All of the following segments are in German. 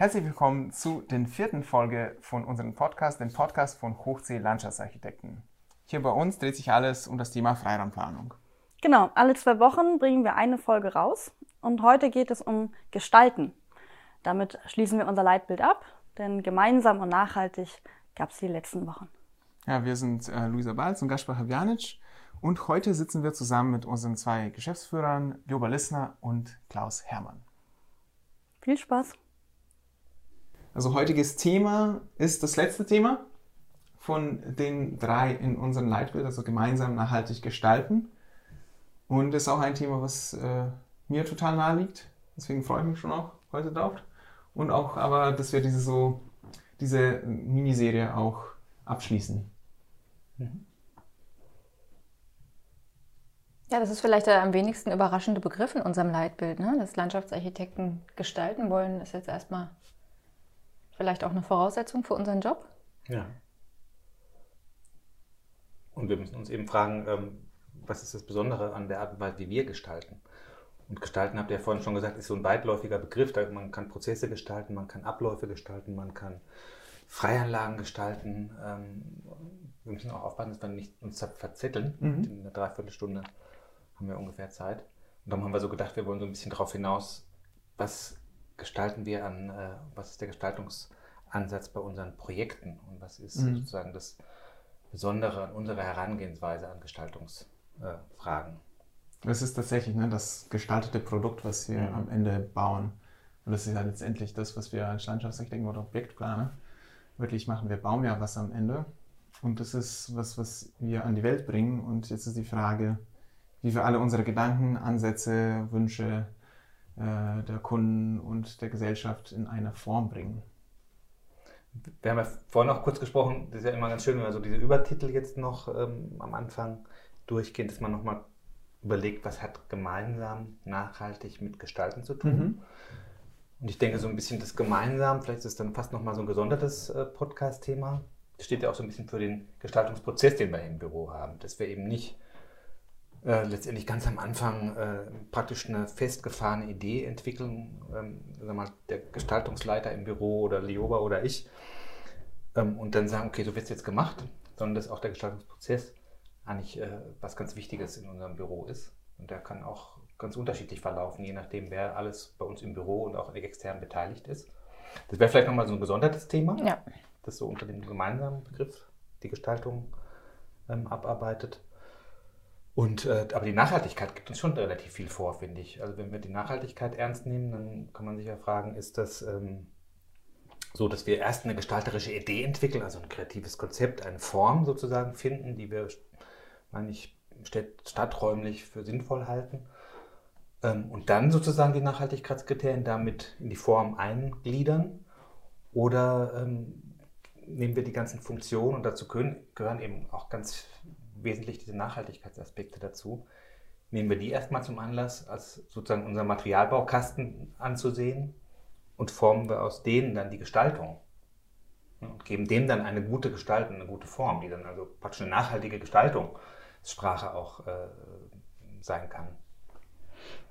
Herzlich willkommen zu den vierten Folge von unserem Podcast, dem Podcast von Hochsee Landschaftsarchitekten. Hier bei uns dreht sich alles um das Thema Freiraumplanung. Genau, alle zwei Wochen bringen wir eine Folge raus und heute geht es um Gestalten. Damit schließen wir unser Leitbild ab, denn gemeinsam und nachhaltig gab es die letzten Wochen. Ja, wir sind äh, Luisa Balz und Gaspar Havjanic und heute sitzen wir zusammen mit unseren zwei Geschäftsführern, Lioba Lissner und Klaus Hermann. Viel Spaß! Also heutiges Thema ist das letzte Thema von den drei in unserem Leitbild, also gemeinsam nachhaltig gestalten. Und ist auch ein Thema, was äh, mir total nahe liegt. Deswegen freue ich mich schon auch heute drauf. Und auch aber, dass wir diese so diese Miniserie auch abschließen. Ja, das ist vielleicht der am wenigsten überraschende Begriff in unserem Leitbild. Ne? Dass Landschaftsarchitekten gestalten wollen, ist jetzt erstmal vielleicht auch eine Voraussetzung für unseren Job. Ja. Und wir müssen uns eben fragen, ähm, was ist das Besondere an der Art und Weise, wie wir gestalten? Und gestalten, habt ihr ja vorhin schon gesagt, ist so ein weitläufiger Begriff. Man kann Prozesse gestalten, man kann Abläufe gestalten, man kann Freianlagen gestalten. Ähm, wir müssen auch aufpassen, dass wir nicht uns verzetteln. Mhm. In einer Dreiviertelstunde haben wir ungefähr Zeit. Und darum haben wir so gedacht, wir wollen so ein bisschen darauf hinaus, was gestalten wir an, äh, was ist der Gestaltungsansatz bei unseren Projekten und was ist mhm. sozusagen das Besondere an unserer Herangehensweise an Gestaltungsfragen. Äh, das ist tatsächlich ne, das gestaltete Produkt, was wir mhm. am Ende bauen. Und das ist ja letztendlich das, was wir als Landschaftsarchitekten oder Objektplaner wirklich machen. Wir bauen ja was am Ende. Und das ist was, was wir an die Welt bringen. Und jetzt ist die Frage, wie wir alle unsere Gedanken, Ansätze, Wünsche äh, der Kunden und der Gesellschaft in eine Form bringen. Wir haben ja vorhin noch kurz gesprochen, das ist ja immer ganz schön, wenn wir so diese Übertitel jetzt noch ähm, am Anfang durchgehen, dass man nochmal überlegt, was hat gemeinsam nachhaltig mit Gestalten zu tun. Mhm. Und ich denke, so ein bisschen das Gemeinsam, vielleicht ist es dann fast nochmal so ein gesondertes äh, Podcast-Thema. Steht ja auch so ein bisschen für den Gestaltungsprozess, den wir im Büro haben. Dass wir eben nicht äh, letztendlich ganz am Anfang äh, praktisch eine festgefahrene Idee entwickeln, ähm, sag mal, der Gestaltungsleiter im Büro oder Lioba oder ich, ähm, und dann sagen, okay, so wird es jetzt gemacht, sondern dass auch der Gestaltungsprozess eigentlich äh, was ganz Wichtiges in unserem Büro ist. Und der kann auch ganz unterschiedlich verlaufen, je nachdem, wer alles bei uns im Büro und auch extern beteiligt ist. Das wäre vielleicht nochmal so ein gesondertes Thema, ja. das so unter dem gemeinsamen Begriff die Gestaltung ähm, abarbeitet. Und, äh, aber die Nachhaltigkeit gibt uns schon relativ viel vor, finde ich. Also wenn wir die Nachhaltigkeit ernst nehmen, dann kann man sich ja fragen, ist das ähm, so, dass wir erst eine gestalterische Idee entwickeln, also ein kreatives Konzept, eine Form sozusagen finden, die wir meine ich, stadträumlich für sinnvoll halten. Ähm, und dann sozusagen die Nachhaltigkeitskriterien damit in die Form eingliedern. Oder ähm, nehmen wir die ganzen Funktionen und dazu können, gehören eben auch ganz wesentlich diese Nachhaltigkeitsaspekte dazu. Nehmen wir die erstmal zum Anlass, als sozusagen unser Materialbaukasten anzusehen und formen wir aus denen dann die Gestaltung und geben dem dann eine gute Gestaltung, eine gute Form, die dann also praktisch eine nachhaltige Gestaltung Sprache auch äh, sein kann.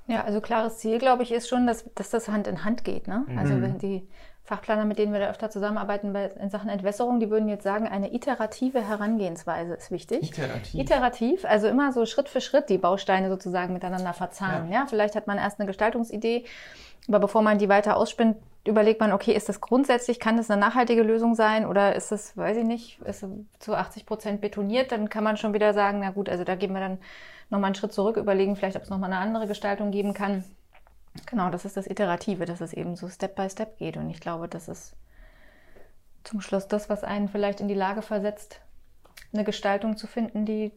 Ja, also klares Ziel, glaube ich, ist schon, dass, dass das Hand in Hand geht. Ne? Also mhm. Also die Fachplaner, mit denen wir da öfter zusammenarbeiten bei, in Sachen Entwässerung, die würden jetzt sagen, eine iterative Herangehensweise ist wichtig. Iterativ. Iterativ, also immer so Schritt für Schritt die Bausteine sozusagen miteinander verzahnen. Ja. ja, vielleicht hat man erst eine Gestaltungsidee, aber bevor man die weiter ausspinnt, überlegt man, okay, ist das grundsätzlich, kann das eine nachhaltige Lösung sein oder ist das, weiß ich nicht, ist zu 80 Prozent betoniert, dann kann man schon wieder sagen, na gut, also da gehen wir dann nochmal einen Schritt zurück, überlegen vielleicht, ob es nochmal eine andere Gestaltung geben kann. Genau, das ist das Iterative, dass es eben so Step by Step geht und ich glaube, das ist zum Schluss das, was einen vielleicht in die Lage versetzt, eine Gestaltung zu finden, die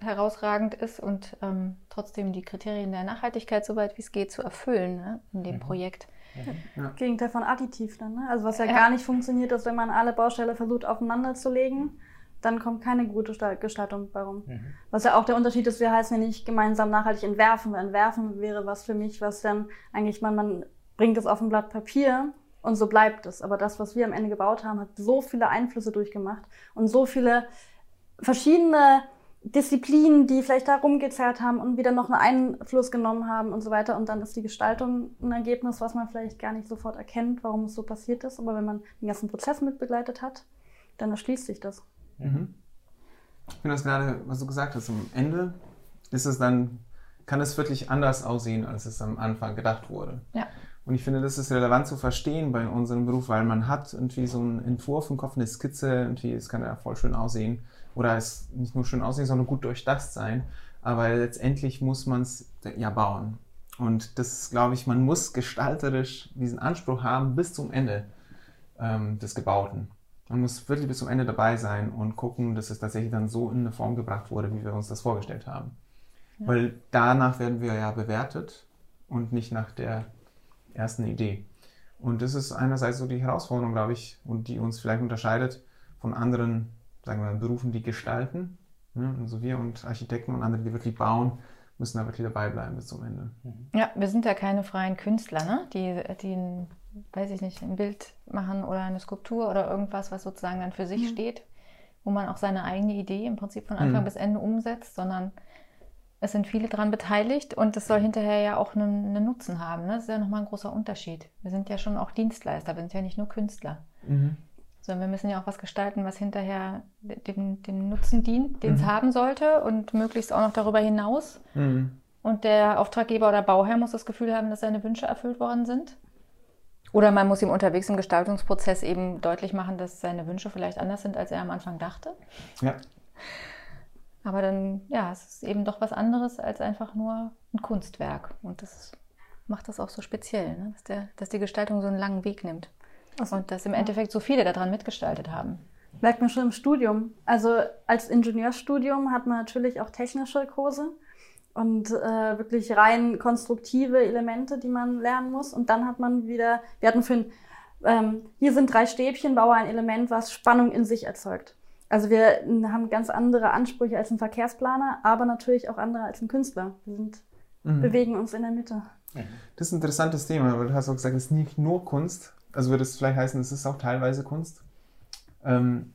herausragend ist und ähm, trotzdem die Kriterien der Nachhaltigkeit, soweit wie es geht, zu erfüllen ne, in dem mhm. Projekt. Ja. Gegenteil von additiv dann. Ne? Also was ja, ja, gar nicht funktioniert, ist, wenn man alle Bausteine versucht aufeinander zu legen, dann kommt keine gute Gestaltung bei rum. Mhm. Was ja auch der Unterschied ist, wir heißen ja nicht gemeinsam nachhaltig entwerfen. Entwerfen wäre was für mich, was dann eigentlich man, man bringt es auf ein Blatt Papier und so bleibt es. Aber das, was wir am Ende gebaut haben, hat so viele Einflüsse durchgemacht und so viele verschiedene Disziplinen, die vielleicht da rumgezerrt haben und wieder noch einen Einfluss genommen haben und so weiter. Und dann ist die Gestaltung ein Ergebnis, was man vielleicht gar nicht sofort erkennt, warum es so passiert ist. Aber wenn man den ganzen Prozess mitbegleitet hat, dann erschließt sich das. Mhm. Ich finde das gerade, was du gesagt hast, am Ende ist es dann, kann es wirklich anders aussehen, als es am Anfang gedacht wurde. Ja. Und ich finde, das ist relevant zu verstehen bei unserem Beruf, weil man hat irgendwie so einen Entwurf im Kopf, eine Skizze, irgendwie, es kann ja voll schön aussehen. Oder es nicht nur schön aussehen, sondern gut durchdacht sein. Aber letztendlich muss man es ja bauen. Und das glaube ich, man muss gestalterisch diesen Anspruch haben bis zum Ende ähm, des Gebauten. Man muss wirklich bis zum Ende dabei sein und gucken, dass es tatsächlich dann so in eine Form gebracht wurde, wie wir uns das vorgestellt haben. Ja. Weil danach werden wir ja bewertet und nicht nach der ersten Idee. Und das ist einerseits so die Herausforderung, glaube ich, und die uns vielleicht unterscheidet von anderen, sagen wir, Berufen, die gestalten. Ne? Also wir und Architekten und andere, die wirklich bauen, müssen da wirklich dabei bleiben bis zum Ende. Ja, wir sind ja keine freien Künstler, ne? die, die weiß ich nicht, ein Bild machen oder eine Skulptur oder irgendwas, was sozusagen dann für sich mhm. steht, wo man auch seine eigene Idee im Prinzip von Anfang mhm. bis Ende umsetzt, sondern es sind viele daran beteiligt und es soll hinterher ja auch einen, einen, Nutzen haben. Ne? Das ist ja nochmal ein großer Unterschied. Wir sind ja schon auch Dienstleister, wir sind ja nicht nur Künstler. Mhm. Sondern wir müssen ja auch was gestalten, was hinterher dem, dem Nutzen dient, den es mhm. haben sollte und möglichst auch noch darüber hinaus. Mhm. Und der Auftraggeber oder Bauherr muss das Gefühl haben, dass seine Wünsche erfüllt worden sind. Oder man muss ihm unterwegs im Gestaltungsprozess eben deutlich machen, dass seine Wünsche vielleicht anders sind, als er am Anfang dachte. Ja. Aber dann, ja, es ist eben doch was anderes als einfach nur ein Kunstwerk. Und das macht das auch so speziell, ne? dass, der, dass die Gestaltung so einen langen Weg nimmt. Also, und dass im Endeffekt so viele daran mitgestaltet haben. Merkt man schon im Studium. Also als Ingenieurstudium hat man natürlich auch technische Kurse und äh, wirklich rein konstruktive Elemente, die man lernen muss. Und dann hat man wieder, wir hatten für ein, ähm, hier sind drei Stäbchen, baue ein Element, was Spannung in sich erzeugt. Also wir haben ganz andere Ansprüche als ein Verkehrsplaner, aber natürlich auch andere als ein Künstler. Wir sind, mhm. bewegen uns in der Mitte. Das ist ein interessantes Thema, weil du hast auch gesagt, es ist nicht nur Kunst. Also würde es vielleicht heißen, es ist auch teilweise Kunst. Ähm,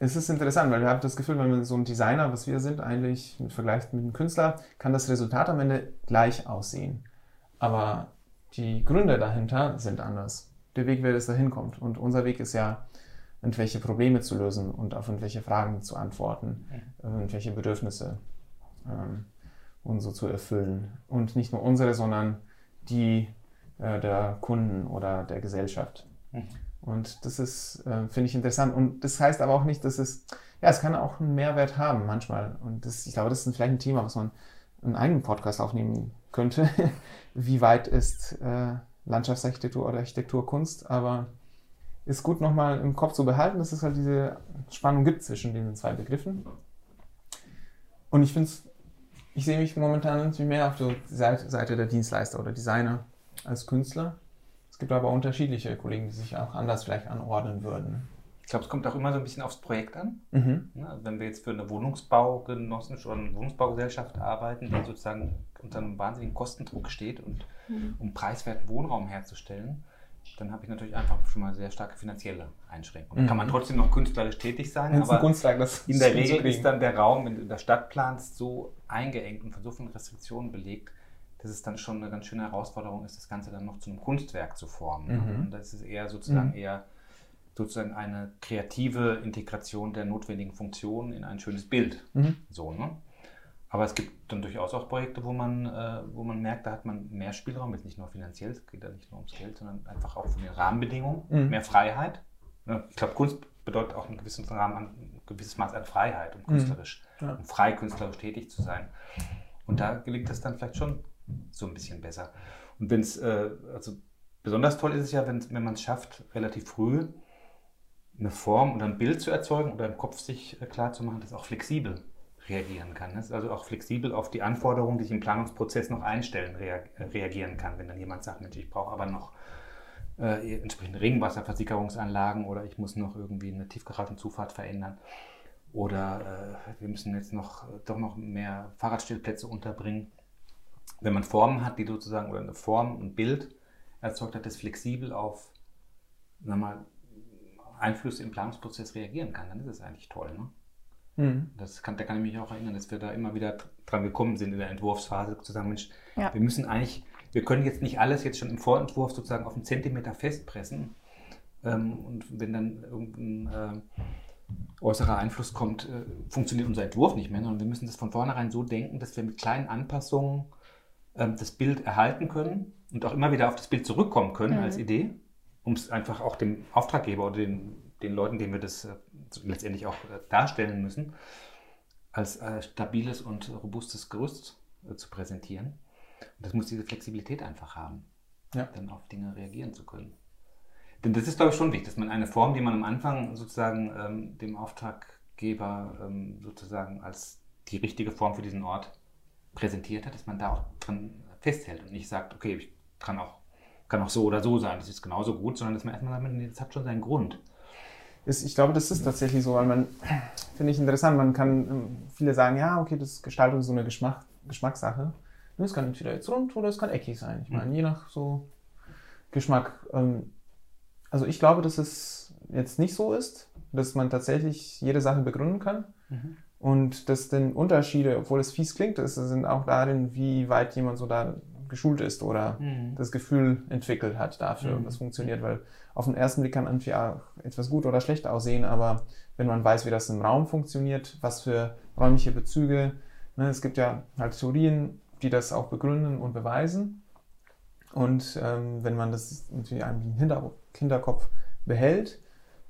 es ist interessant, weil wir haben das Gefühl, wenn man so ein Designer, was wir sind, eigentlich im Vergleich mit einem Künstler, kann das Resultat am Ende gleich aussehen. Aber die Gründe dahinter sind anders. Der Weg, wer es dahin kommt. Und unser Weg ist ja, irgendwelche Probleme zu lösen und auf irgendwelche Fragen zu antworten, mhm. irgendwelche Bedürfnisse ähm, und so zu erfüllen. Und nicht nur unsere, sondern die äh, der Kunden oder der Gesellschaft. Mhm. Und das ist, äh, finde ich interessant. Und das heißt aber auch nicht, dass es, ja, es kann auch einen Mehrwert haben manchmal. Und das, ich glaube, das ist vielleicht ein Thema, was man in einem Podcast aufnehmen könnte. Wie weit ist äh, Landschaftsarchitektur oder Architekturkunst? Aber ist gut nochmal im Kopf zu behalten, dass es halt diese Spannung gibt zwischen diesen zwei Begriffen. Und ich finde es, ich sehe mich momentan irgendwie mehr auf der Seite der Dienstleister oder Designer als Künstler. Es gibt aber unterschiedliche Kollegen, die sich auch anders vielleicht anordnen würden. Ich glaube, es kommt auch immer so ein bisschen aufs Projekt an. Mhm. Also wenn wir jetzt für eine Wohnungsbaugenossenschaft oder eine Wohnungsbaugesellschaft arbeiten, die sozusagen unter einem wahnsinnigen Kostendruck steht und mhm. um preiswerten Wohnraum herzustellen, dann habe ich natürlich einfach schon mal sehr starke finanzielle Einschränkungen. Mhm. kann man trotzdem noch künstlerisch tätig sein, Wenn's aber das in der Regel ist dann der Raum in der Stadtplans so eingeengt und von so vielen Restriktionen belegt, dass es dann schon eine ganz schöne Herausforderung ist, das Ganze dann noch zu einem Kunstwerk zu formen. Mhm. Und das ist eher sozusagen mhm. eher sozusagen eine kreative Integration der notwendigen Funktionen in ein schönes Bild. Mhm. So, ne? Aber es gibt dann durchaus auch Projekte, wo man, äh, wo man merkt, da hat man mehr Spielraum, jetzt nicht nur finanziell, es geht ja nicht nur ums Geld, sondern einfach auch von den Rahmenbedingungen, mhm. mehr Freiheit. Ich glaube, Kunst bedeutet auch ein gewisses, Rahmen, ein gewisses Maß an Freiheit, um mhm. künstlerisch, mhm. ja. um frei künstlerisch tätig zu sein. Und da gelingt das dann vielleicht schon so ein bisschen besser. Und wenn es, äh, also besonders toll ist es ja, wenn, wenn man es schafft, relativ früh eine Form oder ein Bild zu erzeugen oder im Kopf sich äh, klar zu machen, das auch flexibel reagieren kann. Das ist also auch flexibel auf die Anforderungen, die ich im Planungsprozess noch einstellen, reagieren kann. Wenn dann jemand sagt, Mensch, ich brauche aber noch äh, entsprechende Regenwasserversickerungsanlagen oder ich muss noch irgendwie eine Tiefgaragenzufahrt verändern oder äh, wir müssen jetzt noch doch noch mehr Fahrradstellplätze unterbringen. Wenn man Formen hat, die sozusagen oder eine Form, ein Bild erzeugt hat, das flexibel auf sag mal, Einflüsse im Planungsprozess reagieren kann, dann ist es eigentlich toll. Ne? Mhm. Das kann, da kann ich mich auch erinnern, dass wir da immer wieder dran gekommen sind in der Entwurfsphase, sozusagen, Mensch, ja. wir müssen eigentlich, wir können jetzt nicht alles jetzt schon im Vorentwurf sozusagen auf einen Zentimeter festpressen. Ähm, und wenn dann irgendein äh, äußerer Einfluss kommt, äh, funktioniert unser Entwurf nicht mehr, sondern wir müssen das von vornherein so denken, dass wir mit kleinen Anpassungen äh, das Bild erhalten können und auch immer wieder auf das Bild zurückkommen können mhm. als Idee, um es einfach auch dem Auftraggeber oder den, den Leuten, denen wir das äh, letztendlich auch äh, darstellen müssen, als äh, stabiles und robustes Gerüst zu präsentieren. Und das muss diese Flexibilität einfach haben, ja. dann auf Dinge reagieren zu können. Denn das ist, glaube ich, schon wichtig, dass man eine Form, die man am Anfang sozusagen ähm, dem Auftraggeber ähm, sozusagen als die richtige Form für diesen Ort präsentiert hat, dass man da auch dran festhält und nicht sagt, okay, ich kann auch, kann auch so oder so sein, das ist genauso gut, sondern dass man erstmal sagt, das hat schon seinen Grund. Ich glaube, das ist tatsächlich so, weil man, finde ich interessant, man kann, ähm, viele sagen, ja, okay, das ist Gestaltung ist so eine Geschmack, Geschmackssache. Es kann entweder jetzt rund oder es kann eckig sein. Ich meine, je nach so Geschmack. Ähm, also ich glaube, dass es jetzt nicht so ist, dass man tatsächlich jede Sache begründen kann. Mhm. Und dass den Unterschiede, obwohl es fies klingt, ist, sind auch darin, wie weit jemand so da geschult ist oder mhm. das Gefühl entwickelt hat dafür, mhm. das funktioniert, weil auf den ersten Blick kann irgendwie auch etwas gut oder schlecht aussehen, aber wenn man weiß, wie das im Raum funktioniert, was für räumliche Bezüge, ne, es gibt ja halt Theorien, die das auch begründen und beweisen. Und ähm, wenn man das irgendwie im Hinterkopf behält,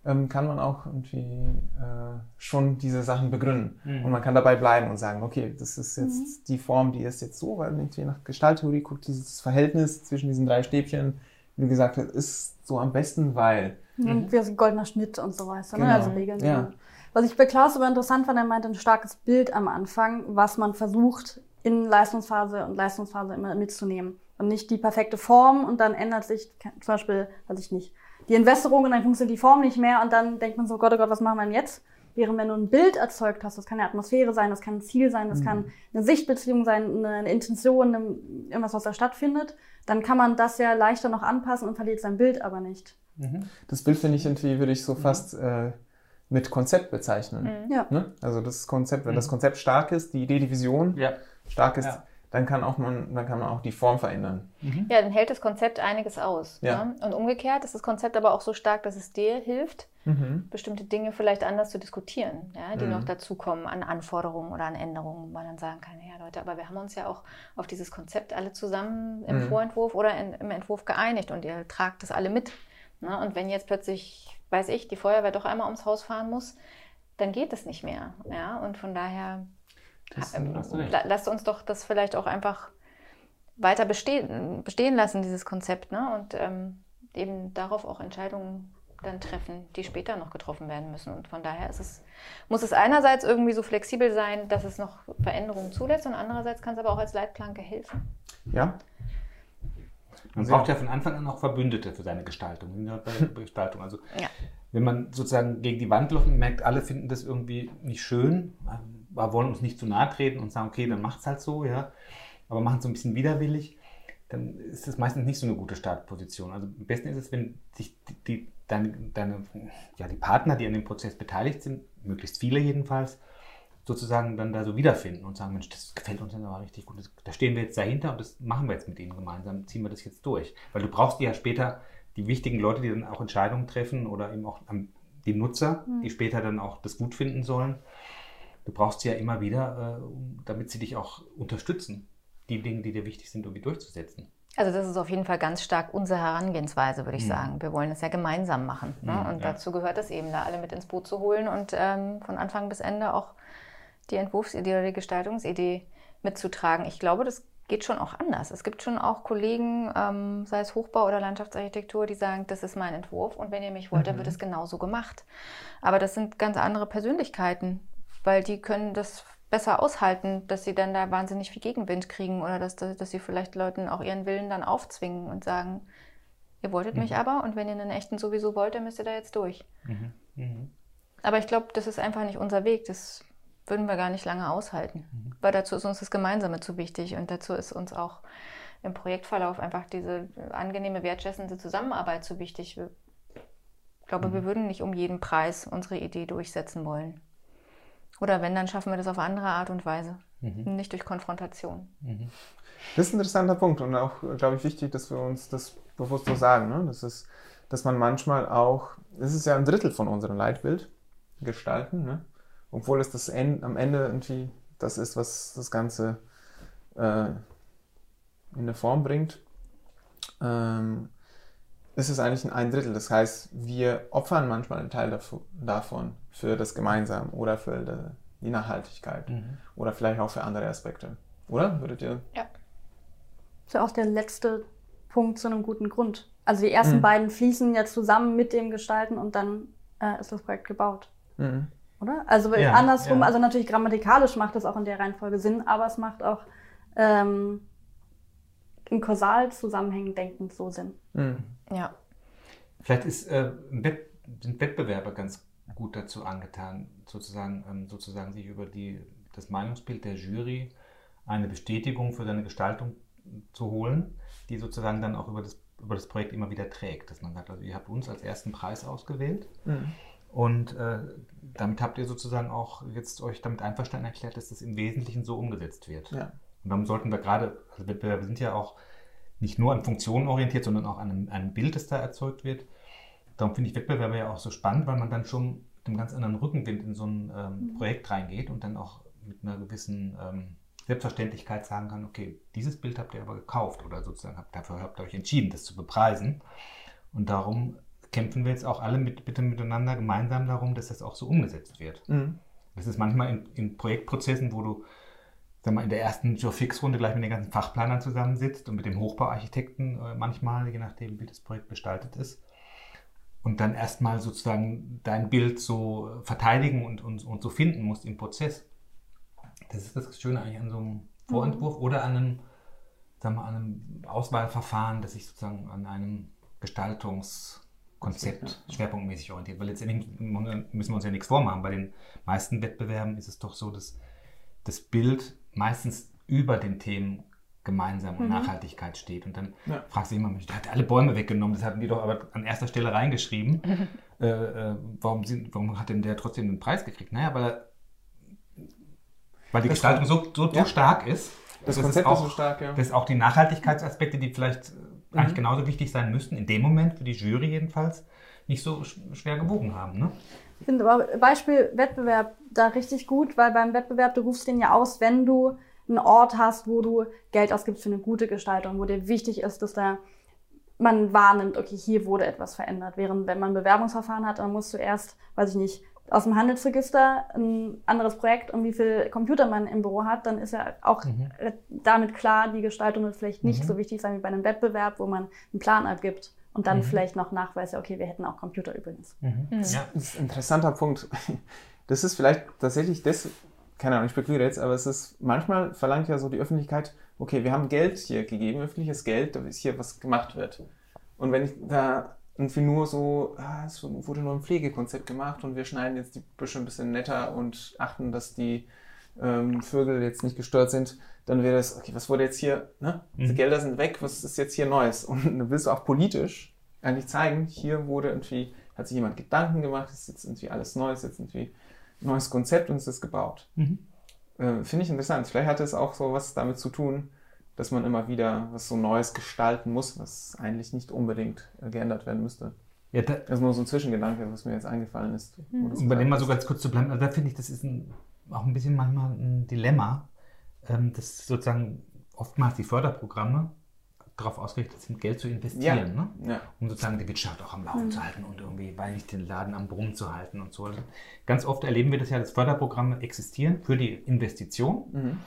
ähm, kann man auch irgendwie äh, schon diese Sachen begründen. Mhm. Und man kann dabei bleiben und sagen, okay, das ist jetzt mhm. die Form, die ist jetzt so, weil irgendwie nach Gestalttheorie guckt dieses Verhältnis zwischen diesen drei Stäbchen, wie gesagt ist so am besten, weil. Mhm. Wie ein goldener Schnitt und so weiter, ne? genau. ne? also Regeln. Ja. Was ich bei Klaus aber interessant fand, er meinte ein starkes Bild am Anfang, was man versucht in Leistungsphase und Leistungsphase immer mitzunehmen. Und nicht die perfekte Form und dann ändert sich zum Beispiel, weiß ich nicht, die Entwässerung und dann funktioniert die Form nicht mehr und dann denkt man so, Gott, oh Gott, was machen wir denn jetzt? Während wenn du ein Bild erzeugt hast, das kann eine Atmosphäre sein, das kann ein Ziel sein, das mhm. kann eine Sichtbeziehung sein, eine Intention, eine, irgendwas, was da stattfindet, dann kann man das ja leichter noch anpassen und verliert sein Bild aber nicht. Mhm. Das Bild finde ich irgendwie, würde ich so mhm. fast äh, mit Konzept bezeichnen. Mhm. Ja. Ne? Also das Konzept, wenn das mhm. Konzept stark ist, die Idee, die Vision ja. stark ist, ja dann kann, auch man, dann kann man auch die Form verändern. Mhm. Ja, dann hält das Konzept einiges aus. Ja. Ne? Und umgekehrt ist das Konzept aber auch so stark, dass es dir hilft, mhm. bestimmte Dinge vielleicht anders zu diskutieren, ja, die mhm. noch dazukommen an Anforderungen oder an Änderungen, wo man dann sagen kann, ja Leute, aber wir haben uns ja auch auf dieses Konzept alle zusammen im mhm. Vorentwurf oder in, im Entwurf geeinigt und ihr tragt das alle mit. Ne? Und wenn jetzt plötzlich, weiß ich, die Feuerwehr doch einmal ums Haus fahren muss, dann geht es nicht mehr. Ja? Und von daher das, ähm, lasst uns doch das vielleicht auch einfach weiter bestehen, bestehen lassen, dieses Konzept, ne? und ähm, eben darauf auch Entscheidungen dann treffen, die später noch getroffen werden müssen. Und von daher ist es, muss es einerseits irgendwie so flexibel sein, dass es noch Veränderungen zulässt und andererseits kann es aber auch als Leitplanke helfen. Ja. Man braucht ja von Anfang an auch Verbündete für seine Gestaltung. Gestaltung. Also ja. wenn man sozusagen gegen die Wand läuft und merkt, alle finden das irgendwie nicht schön, wir wollen uns nicht zu nahe treten und sagen, okay, dann macht es halt so, ja, aber machen es so ein bisschen widerwillig, dann ist das meistens nicht so eine gute Startposition. Also am besten ist es, wenn sich die, die, deine, deine, ja, die Partner, die an dem Prozess beteiligt sind, möglichst viele jedenfalls, sozusagen dann da so wiederfinden und sagen, Mensch, das gefällt uns dann aber richtig gut, das, da stehen wir jetzt dahinter und das machen wir jetzt mit ihnen gemeinsam, ziehen wir das jetzt durch. Weil du brauchst ja später die wichtigen Leute, die dann auch Entscheidungen treffen oder eben auch die Nutzer, mhm. die später dann auch das gut finden sollen du brauchst sie ja immer wieder, äh, damit sie dich auch unterstützen, die Dinge, die dir wichtig sind, irgendwie durchzusetzen. Also das ist auf jeden Fall ganz stark unsere Herangehensweise, würde ich mhm. sagen. Wir wollen es ja gemeinsam machen. Ne? Mhm, und ja. dazu gehört es eben, da alle mit ins Boot zu holen und ähm, von Anfang bis Ende auch die Entwurfsidee oder die Gestaltungsidee mitzutragen. Ich glaube, das geht schon auch anders. Es gibt schon auch Kollegen, ähm, sei es Hochbau oder Landschaftsarchitektur, die sagen, das ist mein Entwurf und wenn ihr mich wollt, mhm. dann wird es genauso gemacht. Aber das sind ganz andere Persönlichkeiten, weil die können das besser aushalten, dass sie dann da wahnsinnig viel Gegenwind kriegen oder dass, dass sie vielleicht Leuten auch ihren Willen dann aufzwingen und sagen, ihr wolltet mhm. mich aber und wenn ihr einen echten sowieso wollt, dann müsst ihr da jetzt durch. Mhm. Mhm. Aber ich glaube, das ist einfach nicht unser Weg. Das würden wir gar nicht lange aushalten, mhm. weil dazu ist uns das Gemeinsame zu wichtig und dazu ist uns auch im Projektverlauf einfach diese angenehme, wertschätzende Zusammenarbeit zu wichtig. Ich glaube, wir mhm. würden nicht um jeden Preis unsere Idee durchsetzen wollen. Oder wenn, dann schaffen wir das auf andere Art und Weise. Mhm. Nicht durch Konfrontation. Mhm. Das ist ein interessanter Punkt und auch, glaube ich, wichtig, dass wir uns das bewusst so sagen. Ne? Das ist, dass man manchmal auch, das ist ja ein Drittel von unserem Leitbild gestalten, ne? obwohl es das End, am Ende irgendwie das ist, was das Ganze äh, in eine Form bringt. Ähm, ist es eigentlich ein Drittel. Das heißt, wir opfern manchmal einen Teil davon für das Gemeinsam oder für die Nachhaltigkeit mhm. oder vielleicht auch für andere Aspekte. Oder? Würdet ihr? Ja. Das ist ja auch der letzte Punkt zu einem guten Grund. Also die ersten mhm. beiden fließen ja zusammen mit dem Gestalten und dann äh, ist das Projekt gebaut. Mhm. Oder? Also ja, andersrum, ja. also natürlich grammatikalisch macht das auch in der Reihenfolge Sinn, aber es macht auch ähm, im Kausalzusammenhängen denkend so Sinn. Mhm. Ja. Vielleicht ist, äh, sind Wettbewerber ganz gut dazu angetan, sozusagen, ähm, sozusagen sich über die, das Meinungsbild der Jury eine Bestätigung für seine Gestaltung zu holen, die sozusagen dann auch über das, über das Projekt immer wieder trägt. Dass man sagt, also ihr habt uns als ersten Preis ausgewählt mhm. und äh, damit habt ihr sozusagen auch jetzt euch damit einverstanden erklärt, dass das im Wesentlichen so umgesetzt wird. Ja. Und dann sollten wir gerade, also Wettbewerbe sind ja auch nicht nur an Funktionen orientiert, sondern auch an einem, einem Bild, das da erzeugt wird. Darum finde ich Wettbewerbe ja auch so spannend, weil man dann schon mit einem ganz anderen Rückenwind in so ein ähm, mhm. Projekt reingeht und dann auch mit einer gewissen ähm, Selbstverständlichkeit sagen kann, okay, dieses Bild habt ihr aber gekauft oder sozusagen habt, dafür habt ihr euch entschieden, das zu bepreisen. Und darum kämpfen wir jetzt auch alle mit, bitte miteinander gemeinsam darum, dass das auch so umgesetzt wird. Mhm. Das ist manchmal in, in Projektprozessen, wo du sag mal, in der ersten Joe-Fix-Runde gleich mit den ganzen Fachplanern zusammensitzt und mit dem Hochbauarchitekten äh, manchmal, je nachdem, wie das Projekt gestaltet ist. Und dann erstmal sozusagen dein Bild so verteidigen und, und, und so finden musst im Prozess. Das ist das Schöne eigentlich an so einem Vorentwurf mhm. oder an einem, sagen wir, an einem Auswahlverfahren, das sich sozusagen an einem Gestaltungskonzept schwerpunktmäßig orientiert. Weil letztendlich müssen wir uns ja nichts vormachen. Bei den meisten Wettbewerben ist es doch so, dass das Bild meistens über den Themen gemeinsam und mhm. Nachhaltigkeit steht. Und dann ja. fragst du jemanden, der hat alle Bäume weggenommen, das hatten die doch aber an erster Stelle reingeschrieben. Äh, äh, warum, sind, warum, hat denn der trotzdem den Preis gekriegt? Naja, weil, weil die das Gestaltung so, so, ja. so, stark ist. Das, das Konzept ist, auch, so stark, ja. Dass auch die Nachhaltigkeitsaspekte, die vielleicht mhm. eigentlich genauso wichtig sein müssten, in dem Moment, für die Jury jedenfalls, nicht so schwer gewogen haben. Ne? Ich finde aber Beispiel Wettbewerb da richtig gut, weil beim Wettbewerb, du rufst den ja aus, wenn du einen Ort hast, wo du Geld ausgibst für eine gute Gestaltung, wo dir wichtig ist, dass da man wahrnimmt, okay, hier wurde etwas verändert. Während wenn man ein Bewerbungsverfahren hat, dann musst du erst, weiß ich nicht, aus dem Handelsregister ein anderes Projekt und wie viel Computer man im Büro hat, dann ist ja auch mhm. damit klar, die Gestaltung wird vielleicht nicht mhm. so wichtig sein wie bei einem Wettbewerb, wo man einen Plan abgibt und dann mhm. vielleicht noch Nachweise, okay, wir hätten auch Computer übrigens. Mhm. mhm. Ja, das ist ein interessanter Punkt. Das ist vielleicht tatsächlich das, keine Ahnung, ich spekuliere jetzt, aber es ist, manchmal verlangt ja so die Öffentlichkeit, okay, wir haben Geld hier gegeben, öffentliches Geld, da ist hier was gemacht wird. Und wenn ich da irgendwie nur so, ah, es wurde nur ein Pflegekonzept gemacht und wir schneiden jetzt die Büsche ein bisschen netter und achten, dass die ähm, Vögel jetzt nicht gestört sind, dann wäre das, okay, was wurde jetzt hier, ne? Mhm. Die Gelder sind weg, was ist jetzt hier Neues? Und dann willst du auch politisch eigentlich zeigen, hier wurde irgendwie, hat sich jemand Gedanken gemacht, ist jetzt irgendwie alles Neues, jetzt irgendwie neues Konzept und es ist gebaut. Mhm. Äh, Finde ich interessant. Vielleicht hat es auch so was damit zu tun, dass man immer wieder was so Neues gestalten muss, was eigentlich nicht unbedingt geändert werden müsste. Ja, da, das ist nur so ein Zwischengedanke, was mir jetzt eingefallen ist. Mhm. Um bei dem mal so ganz kurz zu bleiben, also da finde ich, das ist ein, auch ein bisschen manchmal ein Dilemma, ähm, dass sozusagen oftmals die Förderprogramme darauf ausgerichtet sind, Geld zu investieren, ja. Ne? Ja. um sozusagen die Wirtschaft auch am Laufen mhm. zu halten und irgendwie, weil nicht den Laden am Brummen zu halten und so. Also ganz oft erleben wir das ja, dass Förderprogramme existieren für die Investition mhm.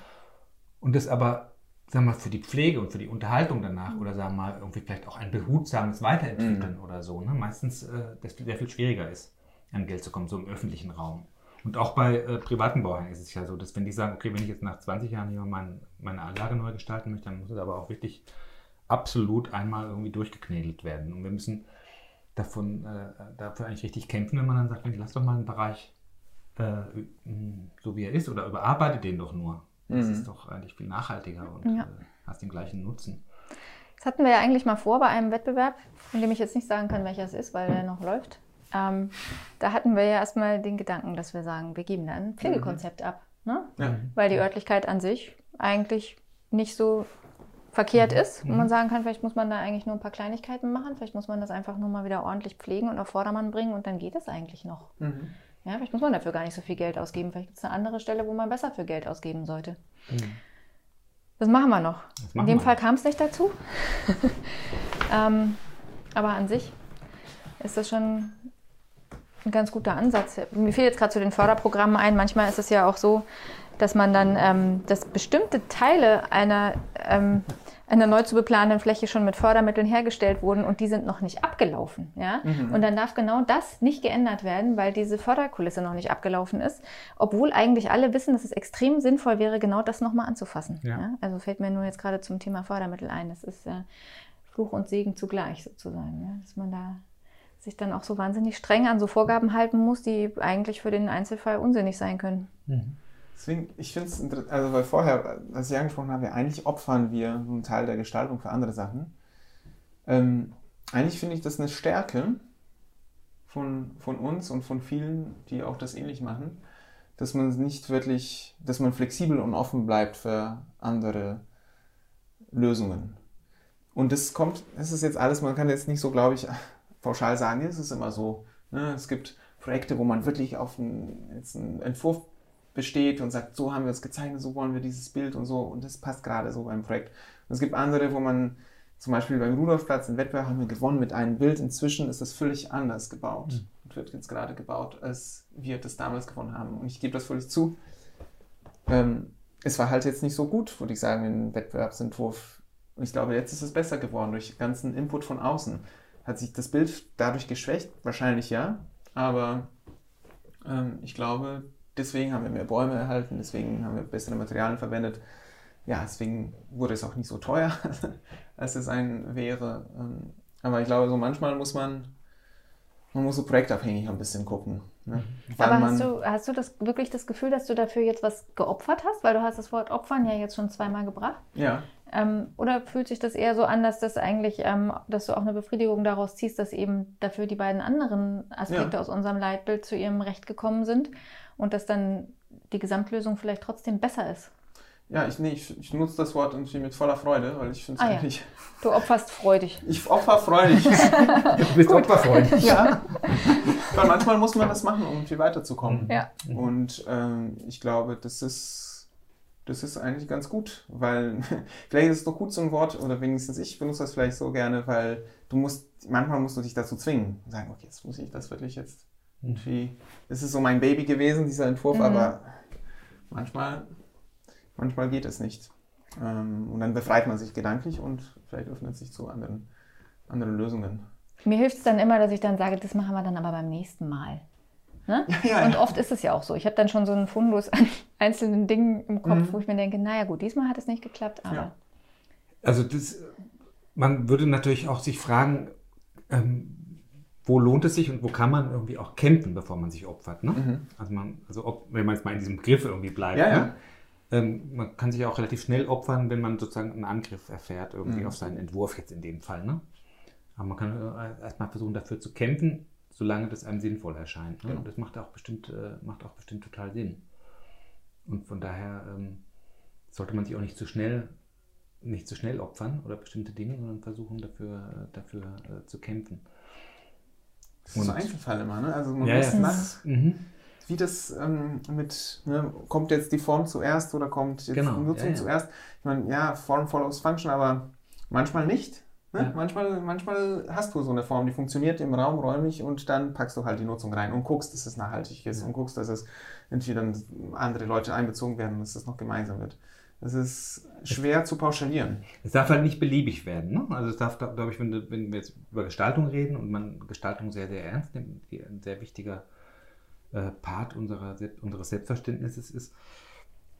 und das aber sagen wir mal, für die Pflege und für die Unterhaltung danach oder sagen wir mal irgendwie vielleicht auch ein behutsames Weiterentwickeln mhm. oder so, ne? meistens äh, das sehr viel schwieriger ist, an Geld zu kommen, so im öffentlichen Raum. Und auch bei äh, privaten Bauern ist es ja so, dass wenn die sagen, okay, wenn ich jetzt nach 20 Jahren hier mein, meine Anlage neu gestalten möchte, dann muss es aber auch wirklich absolut einmal irgendwie durchgeknädelt werden. Und wir müssen davon, äh, dafür eigentlich richtig kämpfen, wenn man dann sagt, lass doch mal einen Bereich äh, so wie er ist oder überarbeite den doch nur. Das mhm. ist doch eigentlich viel nachhaltiger und ja. äh, hast den gleichen Nutzen. Das hatten wir ja eigentlich mal vor bei einem Wettbewerb, von dem ich jetzt nicht sagen kann, welcher es ist, weil der noch läuft. Ähm, da hatten wir ja erstmal den Gedanken, dass wir sagen, wir geben da ein Pflegekonzept mhm. ab. Ne? Ja. Weil die Örtlichkeit an sich eigentlich nicht so verkehrt mhm. ist. Und man mhm. sagen kann, vielleicht muss man da eigentlich nur ein paar Kleinigkeiten machen, vielleicht muss man das einfach nur mal wieder ordentlich pflegen und auf Vordermann bringen und dann geht es eigentlich noch. Mhm. Ja, vielleicht muss man dafür gar nicht so viel Geld ausgeben. Vielleicht gibt es eine andere Stelle, wo man besser für Geld ausgeben sollte. Mhm. Das machen wir noch. Machen In dem Fall kam es nicht dazu. ähm, aber an sich ist das schon ein ganz guter Ansatz. Mir fiel jetzt gerade zu den Förderprogrammen ein. Manchmal ist es ja auch so, dass man dann, ähm, dass bestimmte Teile einer, ähm, einer neu zu beplanenden Fläche schon mit Fördermitteln hergestellt wurden und die sind noch nicht abgelaufen. Ja? Mhm. Und dann darf genau das nicht geändert werden, weil diese Förderkulisse noch nicht abgelaufen ist, obwohl eigentlich alle wissen, dass es extrem sinnvoll wäre, genau das nochmal anzufassen. Ja. Ja? Also fällt mir nur jetzt gerade zum Thema Fördermittel ein. Das ist äh, Fluch und Segen zugleich sozusagen, ja? dass man da sich dann auch so wahnsinnig streng an so Vorgaben halten muss, die eigentlich für den Einzelfall unsinnig sein können. Mhm. Deswegen, ich finde es interessant, also weil vorher, als ich angesprochen habe, eigentlich opfern wir einen Teil der Gestaltung für andere Sachen. Ähm, eigentlich finde ich das eine Stärke von, von uns und von vielen, die auch das ähnlich machen, dass man nicht wirklich, dass man flexibel und offen bleibt für andere Lösungen. Und das kommt, es ist jetzt alles, man kann jetzt nicht so, glaube ich, pauschal sagen, es ist immer so. Ne? Es gibt Projekte, wo man wirklich auf einen, Entwurf besteht und sagt, so haben wir es gezeichnet, so wollen wir dieses Bild und so und das passt gerade so beim Projekt. Und es gibt andere, wo man zum Beispiel beim Rudolfplatz im Wettbewerb haben wir gewonnen mit einem Bild. Inzwischen ist das völlig anders gebaut mhm. und wird jetzt gerade gebaut, als wir das damals gewonnen haben. Und ich gebe das völlig zu. Ähm, es war halt jetzt nicht so gut, würde ich sagen, im Wettbewerbsentwurf. Und ich glaube, jetzt ist es besser geworden durch ganzen Input von außen. Hat sich das Bild dadurch geschwächt? Wahrscheinlich ja. Aber ähm, ich glaube, deswegen haben wir mehr Bäume erhalten, deswegen haben wir bessere Materialien verwendet. Ja, deswegen wurde es auch nicht so teuer, als es ein wäre. Ähm, aber ich glaube, so manchmal muss man, man muss so projektabhängig ein bisschen gucken. Ne? Mhm. Aber hast du, hast du das, wirklich das Gefühl, dass du dafür jetzt was geopfert hast? Weil du hast das Wort Opfern ja jetzt schon zweimal gebracht. Ja. Ähm, oder fühlt sich das eher so an, dass das eigentlich, ähm, dass du auch eine Befriedigung daraus ziehst, dass eben dafür die beiden anderen Aspekte ja. aus unserem Leitbild zu ihrem Recht gekommen sind und dass dann die Gesamtlösung vielleicht trotzdem besser ist? Ja, ich, nee, ich, ich nutze das Wort irgendwie mit voller Freude, weil ich finde es ah, eigentlich. Ja. Du opferst freudig. Ich opfer freudig. du bist opferfreudig. Ja. weil manchmal muss man das machen, um viel weiterzukommen. Ja. Und ähm, ich glaube, das ist das ist eigentlich ganz gut, weil vielleicht ist es doch gut so ein Wort, oder wenigstens ich benutze das vielleicht so gerne, weil du musst, manchmal musst du dich dazu zwingen, sagen, okay, jetzt muss ich das wirklich jetzt irgendwie, das ist so mein Baby gewesen, dieser Entwurf, mhm. aber manchmal, manchmal geht es nicht. Ähm, und dann befreit man sich gedanklich und vielleicht öffnet sich zu anderen, anderen Lösungen. Mir hilft es dann immer, dass ich dann sage, das machen wir dann aber beim nächsten Mal. Ne? Ja, ja, und oft ist es ja auch so. Ich habe dann schon so einen Fundus an einzelnen Dingen im Kopf, mhm. wo ich mir denke, naja gut, diesmal hat es nicht geklappt, aber. Also das, man würde natürlich auch sich fragen, ähm, wo lohnt es sich und wo kann man irgendwie auch campen, bevor man sich opfert. Ne? Mhm. Also, man, also ob, wenn man jetzt mal in diesem Griff irgendwie bleibt. Ne? Ähm, man kann sich auch relativ schnell opfern, wenn man sozusagen einen Angriff erfährt, irgendwie mhm. auf seinen Entwurf jetzt in dem Fall. Ne? Aber man kann äh, erstmal versuchen, dafür zu kämpfen solange das einem sinnvoll erscheint. Ne? Genau. Und das macht auch, bestimmt, äh, macht auch bestimmt total Sinn. Und von daher ähm, sollte man sich auch nicht zu schnell nicht zu schnell opfern oder bestimmte Dinge, sondern versuchen dafür, dafür äh, zu kämpfen. Das ist so ein Einzelfall immer, ne? Also man ja, muss ja. nach, mhm. wie das ähm, mit, ne, kommt jetzt die Form zuerst oder kommt jetzt genau. die Nutzung ja, zuerst? Ich meine, ja, Form follows Function, aber manchmal nicht. Ne? Ja. Manchmal, manchmal hast du so eine Form, die funktioniert im Raum räumlich und dann packst du halt die Nutzung rein und guckst, dass es nachhaltig ist ja. und guckst, dass es dann andere Leute einbezogen werden und dass es noch gemeinsam wird. Das ist schwer zu pauschalieren. Es darf halt nicht beliebig werden. Ne? Also es darf, glaube ich, wenn, wenn, wir jetzt über Gestaltung reden und man Gestaltung sehr, sehr ernst nimmt, ein sehr wichtiger äh, Part unserer, unseres Selbstverständnisses ist,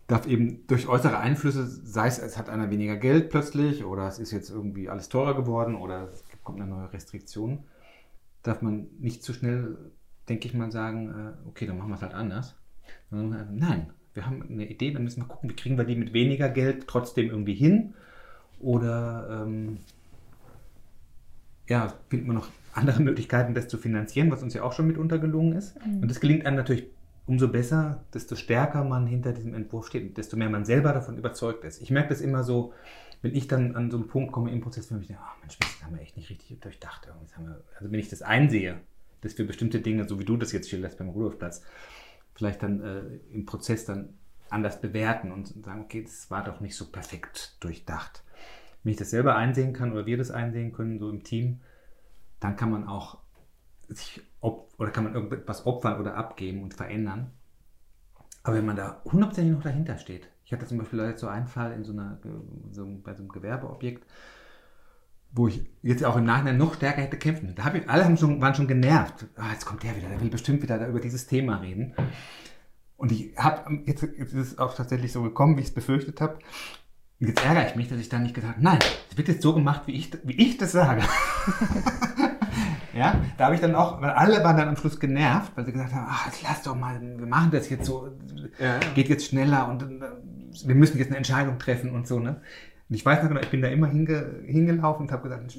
darf eben durch äußere Einflüsse, sei es, es hat einer weniger Geld plötzlich oder es ist jetzt irgendwie alles teurer geworden oder es kommt eine neue Restriktion, darf man nicht zu schnell, denke ich mal, sagen, äh, okay, dann machen wir es halt anders. Sondern, äh, nein, wir haben eine Idee, dann müssen wir gucken, wie kriegen wir die mit weniger Geld trotzdem irgendwie hin oder ähm, ja, findet man noch andere Möglichkeiten, das zu finanzieren, was uns ja auch schon mitunter gelungen ist. Mhm. Und das gelingt einem natürlich umso besser, desto stärker man hinter diesem Entwurf steht und desto mehr man selber davon überzeugt ist. Ich merke das immer so, wenn ich dann an so einen Punkt komme im Prozess, wo ich denke, oh Mensch, das haben wir echt nicht richtig durchdacht. Also wenn ich das einsehe, dass wir bestimmte Dinge, so wie du das jetzt schilderst beim Rudolfplatz, vielleicht dann äh, im Prozess dann anders bewerten und sagen, okay, das war doch nicht so perfekt durchdacht. Wenn ich das selber einsehen kann oder wir das einsehen können, so im Team, dann kann man auch sich op oder kann man irgendetwas opfern oder abgeben und verändern. Aber wenn man da hundertprozentig noch dahinter steht, ich hatte zum Beispiel jetzt so einen Fall in so einer, so, bei so einem Gewerbeobjekt, wo ich jetzt auch im Nachhinein noch stärker hätte kämpfen müssen. Da hab ich, alle haben schon, waren schon genervt. Ah, jetzt kommt der wieder, der will bestimmt wieder über dieses Thema reden. Und ich habe, jetzt, jetzt ist es auch tatsächlich so gekommen, wie ich es befürchtet habe. Jetzt ärgere ich mich, dass ich da nicht gesagt habe, nein, es wird jetzt so gemacht, wie ich, wie ich das sage. ja, da habe ich dann auch, weil alle waren dann am Schluss genervt, weil sie gesagt haben, ach, lass doch mal, wir machen das jetzt so, ja. geht jetzt schneller und äh, wir müssen jetzt eine Entscheidung treffen und so, ne? Und ich weiß noch genau, ich bin da immer hinge, hingelaufen und habe gesagt, das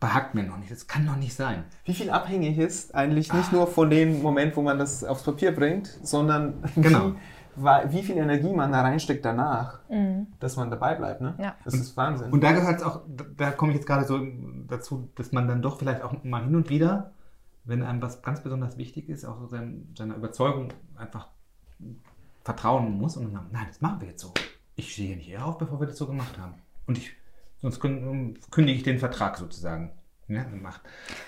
behagt mir noch nicht, das kann doch nicht sein. Wie viel abhängig ist eigentlich nicht Ach. nur von dem Moment, wo man das aufs Papier bringt, sondern genau. wie, wie viel Energie man da reinsteckt danach, mhm. dass man dabei bleibt. Ne? Ja. Das ist Wahnsinn. Und da gehört es auch, da komme ich jetzt gerade so dazu, dass man dann doch vielleicht auch mal hin und wieder, wenn einem was ganz besonders wichtig ist, auch so sein, seiner Überzeugung einfach vertrauen muss und dann, nein, das machen wir jetzt so. Ich stehe hier nicht eher auf, bevor wir das so gemacht haben. Und ich, sonst kündige ich den Vertrag sozusagen. Ja, macht.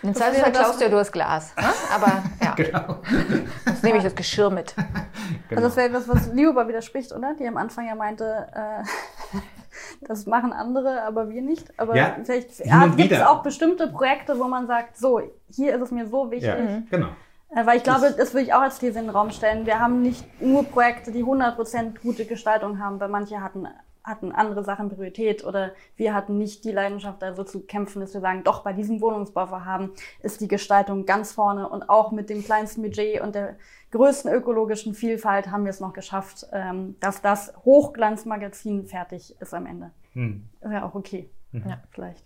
Im Zweifelsfall klaust du ja das Glas. Ne? Aber ja. genau. Jetzt nehme ich das Geschirr mit. Genau. Also das wäre etwas, was Liuba widerspricht, oder? Die am Anfang ja meinte, äh, das machen andere, aber wir nicht. Aber ja, vielleicht ja, gibt es auch bestimmte Projekte, wo man sagt, so, hier ist es mir so wichtig. Ja, genau. Äh, weil ich glaube, das, das würde ich auch als These in den Raum stellen. Wir haben nicht nur Projekte, die 100% gute Gestaltung haben, weil manche hatten, hatten andere Sachen Priorität oder wir hatten nicht die Leidenschaft, da so zu kämpfen, dass wir sagen, doch bei diesem Wohnungsbauvorhaben ist die Gestaltung ganz vorne und auch mit dem kleinsten Budget und der größten ökologischen Vielfalt haben wir es noch geschafft, ähm, dass das Hochglanzmagazin fertig ist am Ende. Hm. Ist ja auch okay. Mhm. Ja, vielleicht.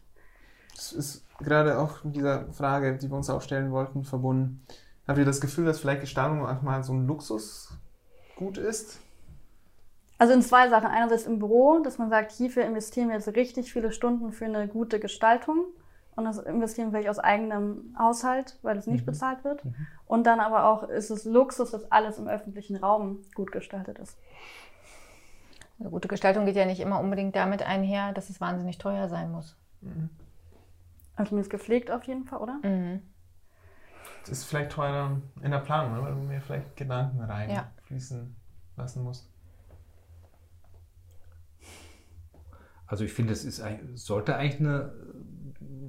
Das ist gerade auch mit dieser Frage, die wir uns auch stellen wollten, verbunden. Habt ihr das Gefühl, dass vielleicht Gestaltung manchmal so ein Luxusgut ist? Also in zwei Sachen. Einerseits im Büro, dass man sagt, hierfür investieren wir jetzt richtig viele Stunden für eine gute Gestaltung. Und das investieren wir vielleicht aus eigenem Haushalt, weil es nicht mhm. bezahlt wird. Mhm. Und dann aber auch ist es Luxus, dass alles im öffentlichen Raum gut gestaltet ist. Eine gute Gestaltung geht ja nicht immer unbedingt damit einher, dass es wahnsinnig teuer sein muss. Mhm. Also mir ist gepflegt auf jeden Fall, oder? Mhm ist vielleicht teurer in der Planung, ne? weil du mir vielleicht Gedanken reinfließen ja. lassen musst. Also ich finde, es ist, sollte eigentlich eine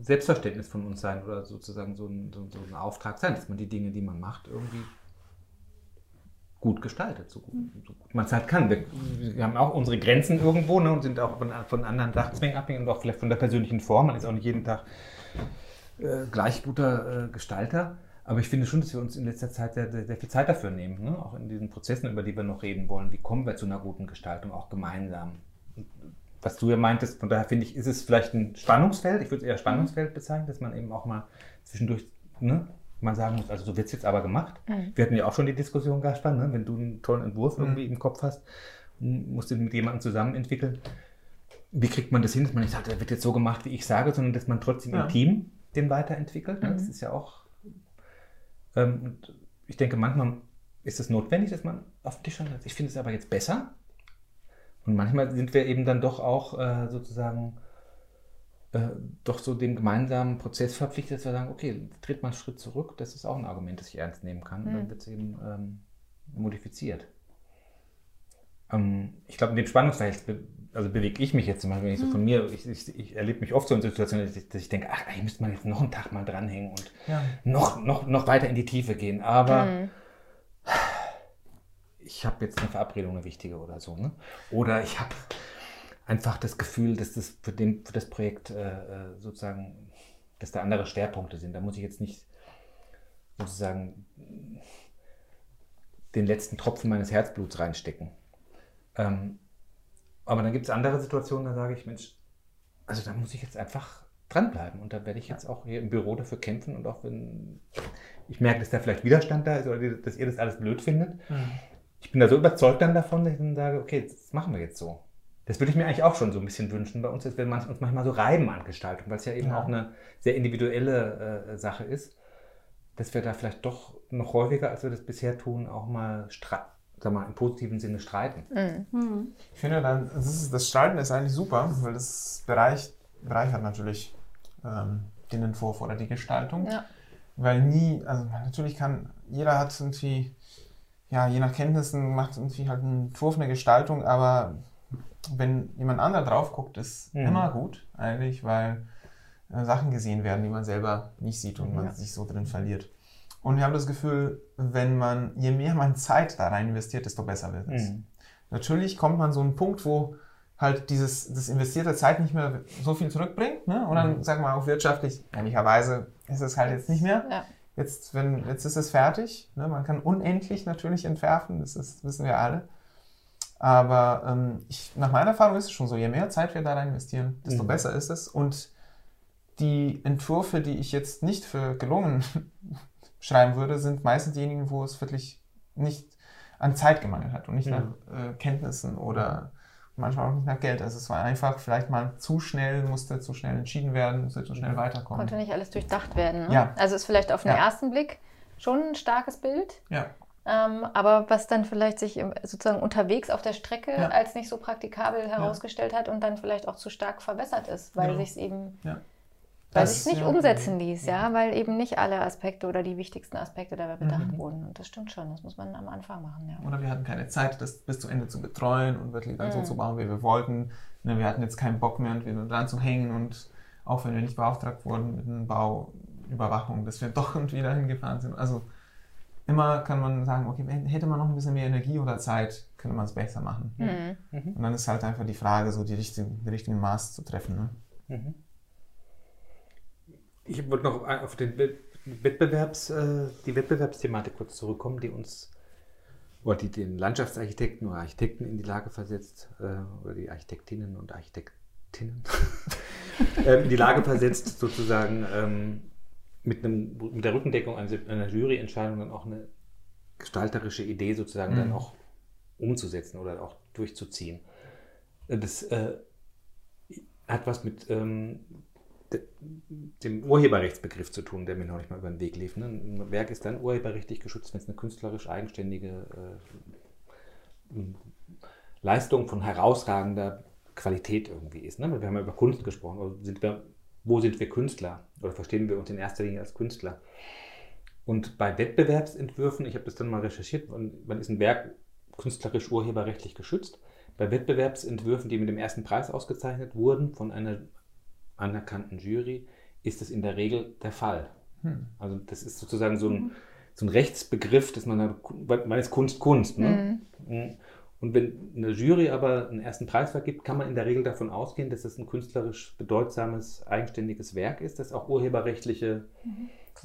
Selbstverständnis von uns sein oder sozusagen so ein, so, ein Auftrag sein, dass man die Dinge, die man macht, irgendwie gut gestaltet, so gut, so gut man es halt kann. Wir, wir, haben auch unsere Grenzen irgendwo ne, und sind auch von, von anderen Sachzwängen abhängig und auch vielleicht von der persönlichen Form. Man ist auch nicht jeden Tag äh, gleich guter äh, Gestalter. Aber ich finde schon, dass wir uns in letzter Zeit sehr, sehr, sehr viel Zeit dafür nehmen, ne? auch in diesen Prozessen, über die wir noch reden wollen. Wie kommen wir zu einer guten Gestaltung, auch gemeinsam? Was du ja meintest, von daher finde ich, ist es vielleicht ein Spannungsfeld, ich würde es eher Spannungsfeld bezeichnen, dass man eben auch mal zwischendurch ne, mal sagen muss, also so wird es jetzt aber gemacht. Mhm. Wir hatten ja auch schon die Diskussion, Gaspar, ne? wenn du einen tollen Entwurf mhm. irgendwie im Kopf hast, musst du mit jemandem zusammen entwickeln. Wie kriegt man das hin, dass man nicht sagt, der wird jetzt so gemacht, wie ich sage, sondern dass man trotzdem ja. im Team den weiterentwickelt. Ne? Das mhm. ist ja auch ähm, und ich denke, manchmal ist es notwendig, dass man auf den Tisch schaut. Ich finde es aber jetzt besser. Und manchmal sind wir eben dann doch auch äh, sozusagen äh, doch so dem gemeinsamen Prozess verpflichtet, dass wir sagen, okay, tritt mal einen Schritt zurück. Das ist auch ein Argument, das ich ernst nehmen kann. Mhm. Dann wird es eben ähm, modifiziert. Ähm, ich glaube, in dem Spannungsverhältnis also bewege ich mich jetzt zum Beispiel, wenn ich so mhm. von mir, ich, ich, ich erlebe mich oft so in Situationen, dass ich, dass ich denke, ach, eigentlich müsste man jetzt noch einen Tag mal dranhängen und ja. noch, noch, noch weiter in die Tiefe gehen. Aber mhm. Ich habe jetzt eine Verabredung, eine wichtige oder so. Ne? Oder ich habe einfach das Gefühl, dass das für, den, für das Projekt äh, äh, sozusagen, dass da andere Schwerpunkte sind. Da muss ich jetzt nicht sozusagen den letzten Tropfen meines Herzbluts reinstecken. Ähm, aber dann gibt es andere Situationen, da sage ich, Mensch, also da muss ich jetzt einfach dranbleiben. Und da werde ich jetzt auch hier im Büro dafür kämpfen und auch wenn ich merke, dass da vielleicht Widerstand da ist oder dass ihr das alles blöd findet. Mhm. Ich bin da so überzeugt dann davon, dass ich dann sage, okay, das machen wir jetzt so. Das würde ich mir eigentlich auch schon so ein bisschen wünschen bei uns, dass wir uns manchmal so reiben an Gestaltung, weil es ja eben ja. auch eine sehr individuelle äh, Sache ist, dass wir da vielleicht doch noch häufiger, als wir das bisher tun, auch mal, sag mal im positiven Sinne streiten. Mhm. Ich finde, dann, das, ist, das Streiten ist eigentlich super, weil das Bereich, bereichert natürlich ähm, den Entwurf oder die Gestaltung. Ja. Weil nie, also natürlich kann, jeder hat irgendwie, ja, je nach Kenntnissen macht irgendwie halt einen Entwurf, eine Gestaltung, aber wenn jemand anderer drauf guckt, ist mhm. immer gut eigentlich, weil äh, Sachen gesehen werden, die man selber nicht sieht und ja. man sich so drin verliert. Und ich habe das Gefühl, wenn man, je mehr man Zeit da rein investiert, desto besser wird es. Mhm. Natürlich kommt man so einen Punkt, wo halt dieses, das investierte Zeit nicht mehr so viel zurückbringt. Ne? Und dann, mhm. sagen wir mal, auch wirtschaftlich, ehrlicherweise ist es halt jetzt nicht mehr. Ja. Jetzt, wenn, jetzt ist es fertig. Ne? Man kann unendlich natürlich entwerfen, das ist, wissen wir alle. Aber ähm, ich, nach meiner Erfahrung ist es schon so, je mehr Zeit wir da rein investieren, desto mhm. besser ist es. Und die Entwürfe, die ich jetzt nicht für gelungen schreiben würde, sind meistens diejenigen, wo es wirklich nicht an Zeit gemangelt hat und nicht mhm. nach äh, Kenntnissen oder manchmal auch nicht nach Geld. Also es war einfach vielleicht mal zu schnell, musste zu schnell entschieden werden, musste zu schnell weiterkommen. Konnte nicht alles durchdacht werden. Ne? Ja. Also ist vielleicht auf den ja. ersten Blick schon ein starkes Bild. Ja. Ähm, aber was dann vielleicht sich sozusagen unterwegs auf der Strecke ja. als nicht so praktikabel herausgestellt hat und dann vielleicht auch zu stark verbessert ist, weil genau. sich es eben weil es sich nicht ja, umsetzen ließ, ja, weil eben nicht alle Aspekte oder die wichtigsten Aspekte dabei bedacht mhm. wurden. Und das stimmt schon, das muss man am Anfang machen, ja. Oder wir hatten keine Zeit, das bis zu Ende zu betreuen und wirklich dann mhm. so zu bauen, wie wir wollten. Ne, wir hatten jetzt keinen Bock mehr, wieder dran zu hängen und auch wenn wir nicht beauftragt wurden mit einer Bauüberwachung, dass wir doch und wieder hingefahren sind. Also immer kann man sagen, okay, hätte man noch ein bisschen mehr Energie oder Zeit, könnte man es besser machen. Mhm. Und dann ist halt einfach die Frage, so die richtigen, die richtigen Maß zu treffen. Ne? Ich wollte noch auf den Wettbewerbs, äh, die Wettbewerbsthematik kurz zurückkommen, die uns oder die den Landschaftsarchitekten oder Architekten in die Lage versetzt, äh, oder die Architektinnen und Architektinnen äh, in die Lage versetzt, sozusagen ähm, mit, einem, mit der Rückendeckung einer Juryentscheidung dann auch eine gestalterische Idee sozusagen mhm. dann auch umzusetzen oder auch durchzuziehen. Das äh, hat was mit ähm, dem Urheberrechtsbegriff zu tun, der mir noch nicht mal über den Weg lief. Ne? Ein Werk ist dann urheberrechtlich geschützt, wenn es eine künstlerisch eigenständige äh, Leistung von herausragender Qualität irgendwie ist. Ne? Wir haben ja über Kunst gesprochen. Also sind wir, wo sind wir Künstler? Oder verstehen wir uns in erster Linie als Künstler? Und bei Wettbewerbsentwürfen, ich habe das dann mal recherchiert, wann ist ein Werk künstlerisch urheberrechtlich geschützt? Bei Wettbewerbsentwürfen, die mit dem ersten Preis ausgezeichnet wurden, von einer anerkannten Jury ist das in der Regel der Fall. Hm. Also das ist sozusagen so ein, so ein Rechtsbegriff, dass man, man ist Kunst Kunst. Ne? Hm. hm. Und wenn eine Jury aber einen ersten Preis vergibt, kann man in der Regel davon ausgehen, dass das ein künstlerisch bedeutsames, eigenständiges Werk ist, das auch urheberrechtliche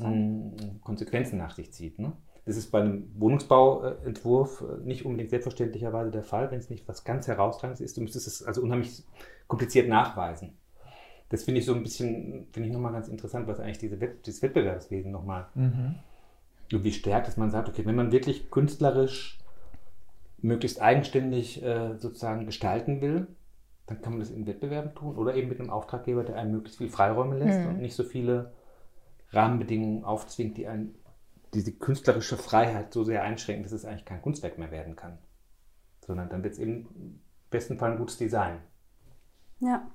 mhm. Konsequenzen nach sich zieht. Ne? Das ist bei einem Wohnungsbauentwurf nicht unbedingt selbstverständlicherweise der Fall, wenn es nicht was ganz Herausragendes ist. Du müsstest es also unheimlich kompliziert nachweisen das finde ich so ein bisschen, finde ich nochmal ganz interessant, was eigentlich diese Wett dieses Wettbewerbswesen nochmal mhm. irgendwie stärkt, dass man sagt, okay, wenn man wirklich künstlerisch möglichst eigenständig äh, sozusagen gestalten will, dann kann man das in Wettbewerben tun oder eben mit einem Auftraggeber, der einem möglichst viel Freiräume lässt mhm. und nicht so viele Rahmenbedingungen aufzwingt, die einen diese künstlerische Freiheit so sehr einschränken, dass es eigentlich kein Kunstwerk mehr werden kann. Sondern dann wird es eben im besten Fall ein gutes Design. Ja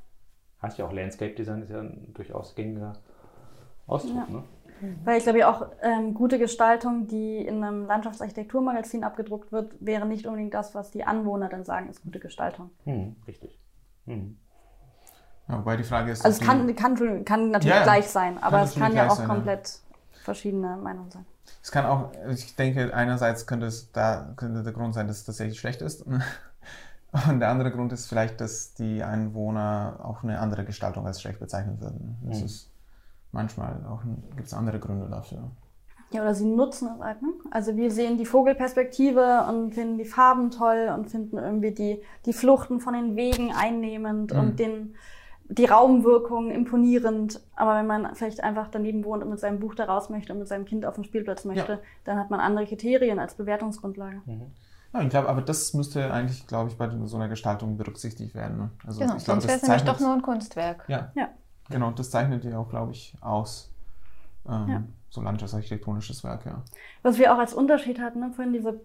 heißt ja auch Landscape Design, ist ja ein durchaus gängiger Ausdruck. Ja. Ne? Weil ich glaube ja auch ähm, gute Gestaltung, die in einem Landschaftsarchitekturmagazin abgedruckt wird, wäre nicht unbedingt das, was die Anwohner dann sagen, ist gute Gestaltung. Hm, richtig. Hm. Ja, wobei die Frage ist. Also es kann, kann, kann natürlich ja, gleich sein, aber es kann ja auch sein, komplett ja. verschiedene Meinungen sein. Es kann auch, ich denke, einerseits könnte es da könnte der Grund sein, dass es tatsächlich schlecht ist. Und der andere Grund ist vielleicht, dass die Einwohner auch eine andere Gestaltung als schlecht bezeichnen würden. Das mhm. ist manchmal auch gibt es andere Gründe dafür. Ja, oder sie nutzen es halt. Ne? Also wir sehen die Vogelperspektive und finden die Farben toll und finden irgendwie die, die Fluchten von den Wegen einnehmend mhm. und den, die Raumwirkung imponierend. Aber wenn man vielleicht einfach daneben wohnt und mit seinem Buch da raus möchte und mit seinem Kind auf den Spielplatz möchte, ja. dann hat man andere Kriterien als Bewertungsgrundlage. Mhm. Ja, ich glaube, aber das müsste eigentlich, glaube ich, bei so einer Gestaltung berücksichtigt werden. Ne? Also genau, ich glaub, sonst wäre es nämlich doch nur ein Kunstwerk. Ja, ja. genau, das zeichnet ja auch, glaube ich, aus. Ähm, ja. So landschaftsarchitektonisches Werk, ja. Was wir auch als Unterschied hatten, ne, vorhin diese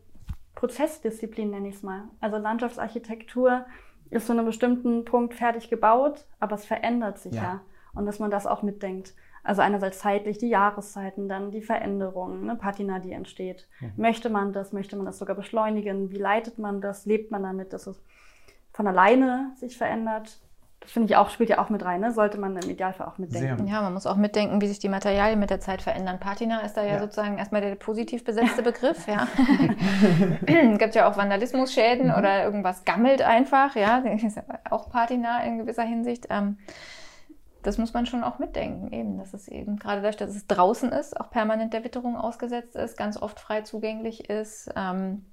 Prozessdisziplin nenne ich es mal. Also Landschaftsarchitektur ist zu einem bestimmten Punkt fertig gebaut, aber es verändert sich ja. ja. Und dass man das auch mitdenkt. Also einerseits zeitlich die Jahreszeiten, dann die Veränderungen, ne, Patina, die entsteht. Mhm. Möchte man das? Möchte man das sogar beschleunigen? Wie leitet man das? Lebt man damit, dass es von alleine sich verändert? Das finde ich auch, spielt ja auch mit rein, ne? sollte man im Idealfall auch mitdenken. Ja, man muss auch mitdenken, wie sich die Materialien mit der Zeit verändern. Patina ist da ja, ja. sozusagen erstmal der positiv besetzte Begriff. ja. es gibt ja auch Vandalismusschäden mhm. oder irgendwas gammelt einfach, ja, das ist auch Patina in gewisser Hinsicht. Ähm, das muss man schon auch mitdenken, eben, dass es eben gerade dadurch, dass es draußen ist, auch permanent der Witterung ausgesetzt ist, ganz oft frei zugänglich ist ähm,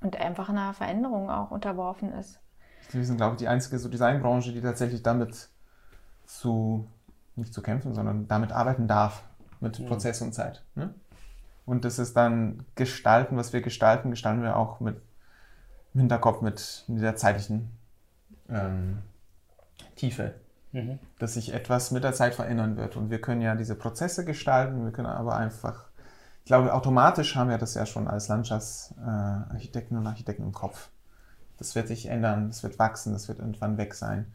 und einfach einer Veränderung auch unterworfen ist wir sind, glaube ich, die einzige so Designbranche, die tatsächlich damit zu, nicht zu kämpfen, sondern damit arbeiten darf, mit mhm. Prozess und Zeit. Ne? Und das ist dann Gestalten, was wir gestalten, gestalten wir auch mit im Hinterkopf mit, mit der zeitlichen ähm, Tiefe. Mhm. Dass sich etwas mit der Zeit verändern wird. Und wir können ja diese Prozesse gestalten, wir können aber einfach, ich glaube, automatisch haben wir das ja schon als Landschaftsarchitekten und Architekten im Kopf. Das wird sich ändern, das wird wachsen, das wird irgendwann weg sein.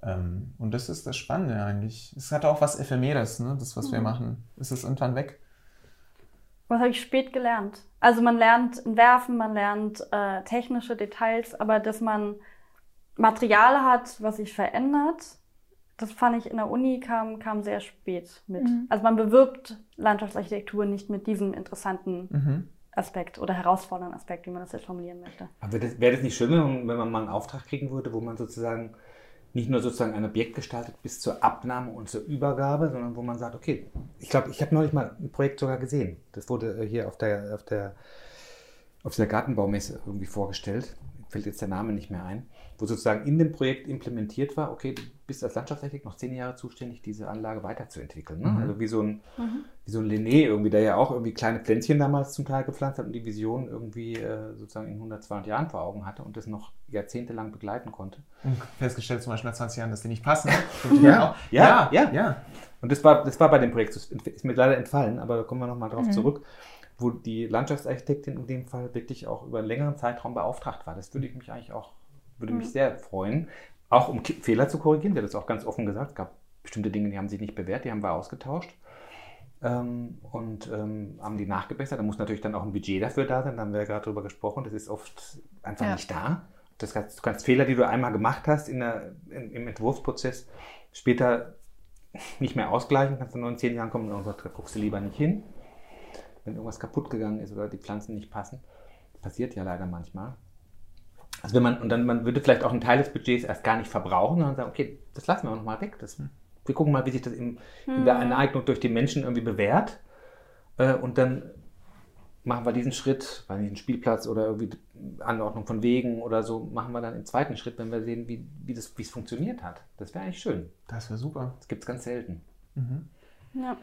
Ähm, und das ist das Spannende eigentlich. Es hat auch was Ephemeres, ne? das, was mhm. wir machen. Es ist irgendwann weg. Was habe ich spät gelernt? Also man lernt Entwerfen, man lernt äh, technische Details, aber dass man Material hat, was sich verändert, das fand ich in der Uni kam, kam sehr spät mit. Mhm. Also man bewirbt Landschaftsarchitektur nicht mit diesem interessanten mhm. Aspekt oder herausfordernden Aspekt, wie man das jetzt formulieren möchte. Aber wäre das, wär das nicht schön, wenn man mal einen Auftrag kriegen würde, wo man sozusagen nicht nur sozusagen ein Objekt gestaltet bis zur Abnahme und zur Übergabe, sondern wo man sagt, okay, ich glaube, ich habe neulich mal ein Projekt sogar gesehen. Das wurde äh, hier auf der, auf der, auf der Gartenbaumesse irgendwie vorgestellt. Fällt jetzt der Name nicht mehr ein wo sozusagen in dem Projekt implementiert war, okay, bist als Landschaftsarchitekt noch zehn Jahre zuständig, diese Anlage weiterzuentwickeln. Ne? Mhm. Also wie so, ein, mhm. wie so ein Linné irgendwie, der ja auch irgendwie kleine Pflänzchen damals zum Teil gepflanzt hat und die Vision irgendwie äh, sozusagen in 100, 200 Jahren vor Augen hatte und das noch jahrzehntelang begleiten konnte. Und festgestellt zum Beispiel nach 20 Jahren, dass die nicht passen. ja. Ja, ja, ja, ja. Und das war, das war bei dem Projekt, das ist mir leider entfallen, aber da kommen wir nochmal drauf mhm. zurück wo die Landschaftsarchitektin in dem Fall wirklich auch über einen längeren Zeitraum beauftragt war. Das würde ich mich eigentlich auch würde mich mhm. sehr freuen. Auch um Fehler zu korrigieren, der hat das auch ganz offen gesagt. Es gab bestimmte Dinge, die haben sich nicht bewährt, die haben wir ausgetauscht. Ähm, und ähm, haben die nachgebessert. Da muss natürlich dann auch ein Budget dafür da sein. Da haben wir ja gerade drüber gesprochen. Das ist oft einfach ja. nicht da. Das heißt, du kannst Fehler, die du einmal gemacht hast in der, in, im Entwurfsprozess, später nicht mehr ausgleichen. Kannst du nur in zehn Jahren kommen und sagst, da guckst du lieber nicht hin. Wenn irgendwas kaputt gegangen ist oder die Pflanzen nicht passen. Das passiert ja leider manchmal. Also wenn man, und dann man würde vielleicht auch einen Teil des Budgets erst gar nicht verbrauchen, sondern sagen, okay, das lassen wir auch nochmal weg. Das, wir gucken mal, wie sich das in, in der Aneignung hm. durch die Menschen irgendwie bewährt. Äh, und dann machen wir diesen Schritt, weil nicht einen Spielplatz oder irgendwie Anordnung von Wegen oder so, machen wir dann im zweiten Schritt, wenn wir sehen, wie, wie, das, wie es funktioniert hat. Das wäre eigentlich schön. Das wäre super. Das gibt es ganz selten. Mhm. Ja.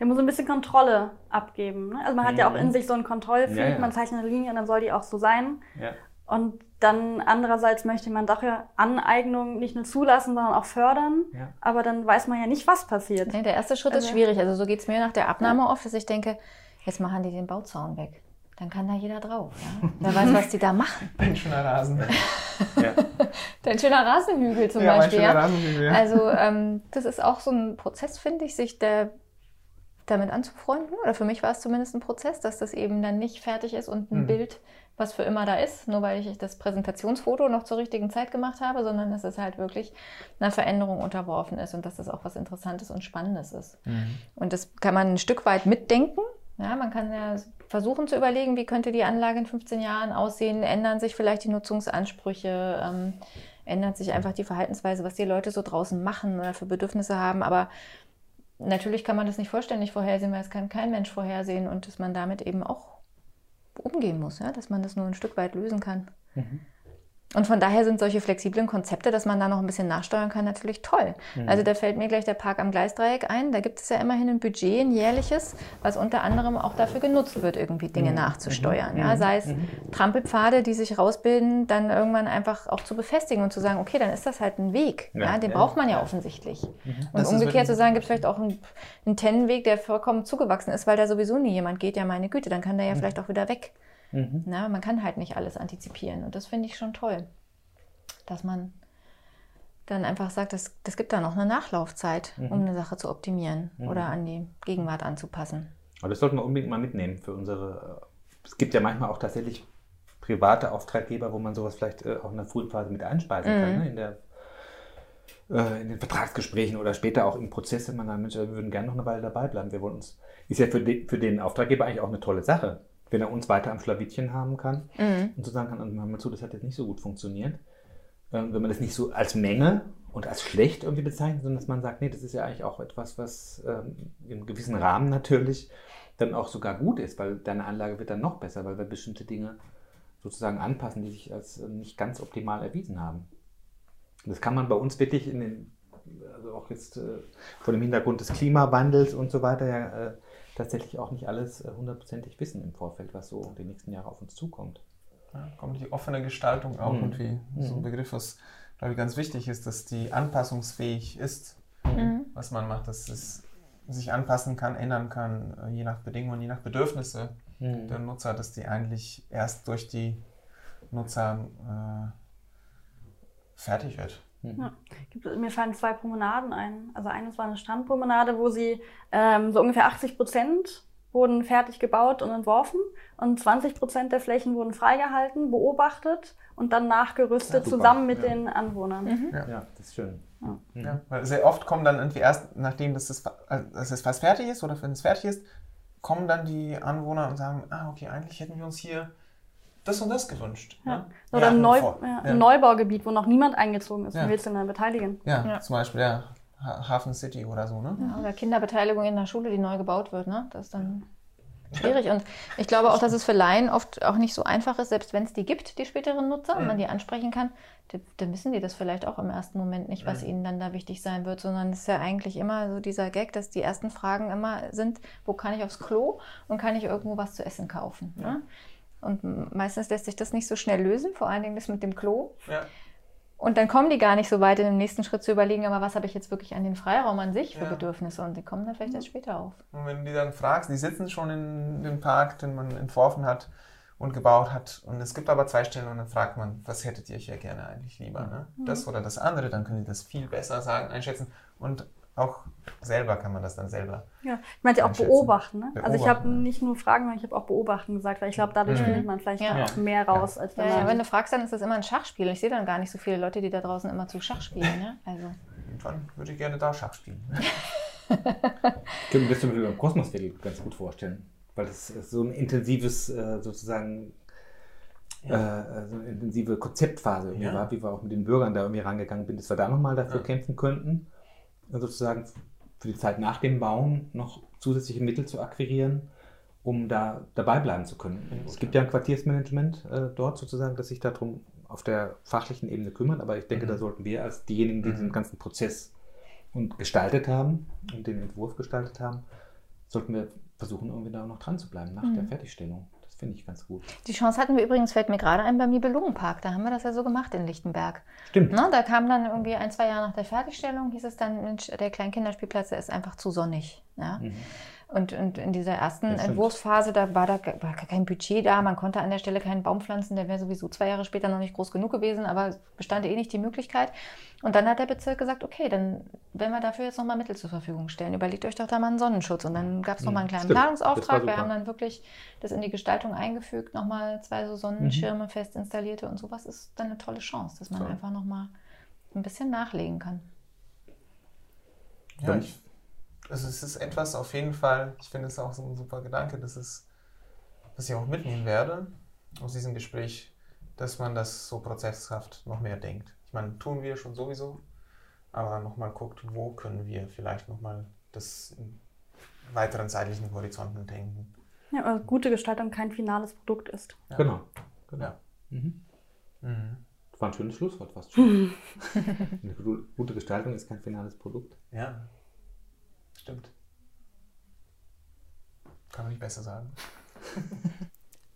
Man muss ein bisschen Kontrolle abgeben. Ne? Also man hat mhm. ja auch in sich so einen Kontrollfreak, ja, ja. man zeichnet eine Linie und dann soll die auch so sein. Ja. Und dann andererseits möchte man doch ja Aneignung nicht nur zulassen, sondern auch fördern. Ja. Aber dann weiß man ja nicht, was passiert. Nee, der erste Schritt also, ist schwierig. Also so geht es mir nach der Abnahme ja. oft, dass ich denke, jetzt machen die den Bauzaun weg. Dann kann da jeder drauf. Ja? Wer weiß, was die da machen. Dein schöner Rasen. Ja. Dein schöner Rasenhügel zum ja, Beispiel. Mein schöner Rasenhügel, ja. Also ähm, das ist auch so ein Prozess, finde ich, sich der damit anzufreunden. Oder für mich war es zumindest ein Prozess, dass das eben dann nicht fertig ist und ein mhm. Bild was für immer da ist, nur weil ich das Präsentationsfoto noch zur richtigen Zeit gemacht habe, sondern dass es halt wirklich einer Veränderung unterworfen ist und dass das auch was Interessantes und Spannendes ist. Mhm. Und das kann man ein Stück weit mitdenken. Ja, man kann ja versuchen zu überlegen, wie könnte die Anlage in 15 Jahren aussehen, ändern sich vielleicht die Nutzungsansprüche, ähm, ändert sich einfach die Verhaltensweise, was die Leute so draußen machen oder für Bedürfnisse haben. Aber natürlich kann man das nicht vollständig vorhersehen, weil es kann kein Mensch vorhersehen und dass man damit eben auch umgehen muss, ja? dass man das nur ein Stück weit lösen kann. Mhm. Und von daher sind solche flexiblen Konzepte, dass man da noch ein bisschen nachsteuern kann, natürlich toll. Mhm. Also da fällt mir gleich der Park am Gleisdreieck ein. Da gibt es ja immerhin ein Budget, ein jährliches, was unter anderem auch dafür genutzt wird, irgendwie Dinge mhm. nachzusteuern. Mhm. Ja, sei es mhm. Trampelpfade, die sich rausbilden, dann irgendwann einfach auch zu befestigen und zu sagen, okay, dann ist das halt ein Weg. Ja, ja den braucht man ja offensichtlich. Mhm. Und das umgekehrt zu sagen, gibt es vielleicht auch einen, einen Tennenweg, der vollkommen zugewachsen ist, weil da sowieso nie jemand geht. Ja, meine Güte, dann kann der ja mhm. vielleicht auch wieder weg. Mhm. Na, man kann halt nicht alles antizipieren und das finde ich schon toll, dass man dann einfach sagt, das, das gibt da noch eine Nachlaufzeit, mhm. um eine Sache zu optimieren mhm. oder an die Gegenwart anzupassen. Aber das sollten wir unbedingt mal mitnehmen für unsere. Äh, es gibt ja manchmal auch tatsächlich private Auftraggeber, wo man sowas vielleicht äh, auch in der frühen Phase mit einspeisen kann, mhm. ne? in, der, äh, in den Vertragsgesprächen oder später auch im Prozess, wenn man sagt, Mensch, wir würden gerne noch eine Weile dabei bleiben. Wir wollen uns, ist ja für, de, für den Auftraggeber eigentlich auch eine tolle Sache wenn er uns weiter am Schlawittchen haben kann mhm. und so sagen kann, hör mal zu, das hat jetzt nicht so gut funktioniert. Ähm, wenn man das nicht so als Menge und als schlecht irgendwie bezeichnet, sondern dass man sagt, nee, das ist ja eigentlich auch etwas, was ähm, im gewissen Rahmen natürlich dann auch sogar gut ist, weil deine Anlage wird dann noch besser, weil wir bestimmte Dinge sozusagen anpassen, die sich als äh, nicht ganz optimal erwiesen haben. Und das kann man bei uns wirklich in den, also auch jetzt äh, vor dem Hintergrund des Klimawandels und so weiter ja äh, tatsächlich auch nicht alles äh, hundertprozentig wissen im Vorfeld, was so die nächsten Jahre auf uns zukommt. Ja, kommt die offene Gestaltung auch mhm. irgendwie so ein mhm. Begriff, was glaube ich ganz wichtig ist, dass die anpassungsfähig ist, mhm. was man macht, dass es sich anpassen kann, ändern kann, äh, je nach Bedingungen, je nach Bedürfnisse mhm. der Nutzer, dass die eigentlich erst durch die Nutzer äh, fertig wird. Ja. Mir fallen zwei Promenaden ein. Also eines war eine Strandpromenade, wo sie ähm, so ungefähr 80 Prozent wurden fertig gebaut und entworfen und 20 Prozent der Flächen wurden freigehalten, beobachtet und dann nachgerüstet ja, zusammen mit ja. den Anwohnern. Mhm. Ja. ja. das ist schön. Ja. weil sehr oft kommen dann irgendwie erst, nachdem das, das, das fast fertig ist oder wenn es fertig ist, kommen dann die Anwohner und sagen, ah, okay, eigentlich hätten wir uns hier das und das gewünscht. Ja. Ne? Oder ja, ein, Neu ja, ein Neubaugebiet, wo noch niemand eingezogen ist. Ja. willst du denn beteiligen? Ja, zum Beispiel, ja. Hafen City oder so, ne? oder Kinderbeteiligung in der Schule, die neu gebaut wird, ne? Das ist dann schwierig. Und ich glaube auch, dass es für Laien oft auch nicht so einfach ist, selbst wenn es die gibt, die späteren Nutzer, mhm. und man die ansprechen kann, dann wissen die das vielleicht auch im ersten Moment nicht, was mhm. ihnen dann da wichtig sein wird, sondern es ist ja eigentlich immer so dieser Gag, dass die ersten Fragen immer sind, wo kann ich aufs Klo und kann ich irgendwo was zu essen kaufen. Ne? Und meistens lässt sich das nicht so schnell lösen, vor allen Dingen das mit dem Klo. Ja. Und dann kommen die gar nicht so weit, in dem nächsten Schritt zu überlegen, aber was habe ich jetzt wirklich an den Freiraum an sich für ja. Bedürfnisse? Und die kommen dann vielleicht erst später auf. Und wenn du die dann fragst, die sitzen schon in dem Park, den man entworfen hat und gebaut hat. Und es gibt aber zwei Stellen und dann fragt man, was hättet ihr hier gerne eigentlich lieber? Ne? Mhm. Das oder das andere, dann können die das viel besser sagen, einschätzen. Und auch selber kann man das dann selber. Ja, ich meinte auch beobachten. Ne? beobachten. Also ich habe nicht nur Fragen, sondern ich habe auch beobachten gesagt, weil ich glaube, dadurch mhm. findet man vielleicht ja. auch mehr raus. Ja. Als wenn, ja, wenn du fragst, dann ist das immer ein Schachspiel. Ich sehe dann gar nicht so viele Leute, die da draußen immer zu Schach spielen. Ne? Also. Dann würde ich gerne da Schach spielen. ich könnte mir das zum Beispiel beim Kosmosviertel ganz gut vorstellen, weil das so ein intensives äh, sozusagen ja. äh, so eine intensive Konzeptphase irgendwie ja. war, wie wir auch mit den Bürgern da irgendwie rangegangen sind, dass wir da nochmal dafür ja. kämpfen könnten sozusagen für die Zeit nach dem Bauen noch zusätzliche Mittel zu akquirieren, um da dabei bleiben zu können. Es gibt ja ein Quartiersmanagement äh, dort sozusagen, das sich darum auf der fachlichen Ebene kümmert, aber ich denke, mhm. da sollten wir als diejenigen, die mhm. diesen ganzen Prozess und gestaltet haben und den Entwurf gestaltet haben, sollten wir versuchen, irgendwie da noch dran zu bleiben nach mhm. der Fertigstellung. Finde ich ganz gut. Die Chance hatten wir übrigens, fällt mir gerade ein, beim Nibelungenpark. Da haben wir das ja so gemacht in Lichtenberg. Stimmt. Na, da kam dann irgendwie ein, zwei Jahre nach der Fertigstellung, hieß es dann, Mensch, der Kleinkinderspielplatz, der ist einfach zu sonnig. Ja? Mhm. Und, und in dieser ersten Entwurfsphase, da war da war kein Budget da, man konnte an der Stelle keinen Baum pflanzen, der wäre sowieso zwei Jahre später noch nicht groß genug gewesen, aber bestand eh nicht die Möglichkeit. Und dann hat der Bezirk gesagt, okay, dann werden wir dafür jetzt nochmal Mittel zur Verfügung stellen. Überlegt euch doch da mal einen Sonnenschutz. Und dann gab es nochmal einen kleinen Stimmt. Planungsauftrag. Wir haben dann wirklich das in die Gestaltung eingefügt, nochmal zwei so Sonnenschirme mhm. fest installierte und sowas ist dann eine tolle Chance, dass man Toll. einfach nochmal ein bisschen nachlegen kann. Ja, ich also es ist etwas auf jeden Fall, ich finde es auch so ein super Gedanke, dass es, was ich auch mitnehmen werde aus diesem Gespräch, dass man das so prozesshaft noch mehr denkt. Ich meine, tun wir schon sowieso, aber nochmal guckt, wo können wir vielleicht nochmal das in weiteren zeitlichen Horizonten denken. Ja, also gute Gestaltung kein finales Produkt ist. Ja. Genau. genau. Ja. Mhm. Mhm. Das war ein schönes Schlusswort fast schon. Eine gute Gestaltung ist kein finales Produkt. Ja, stimmt. Kann man nicht besser sagen.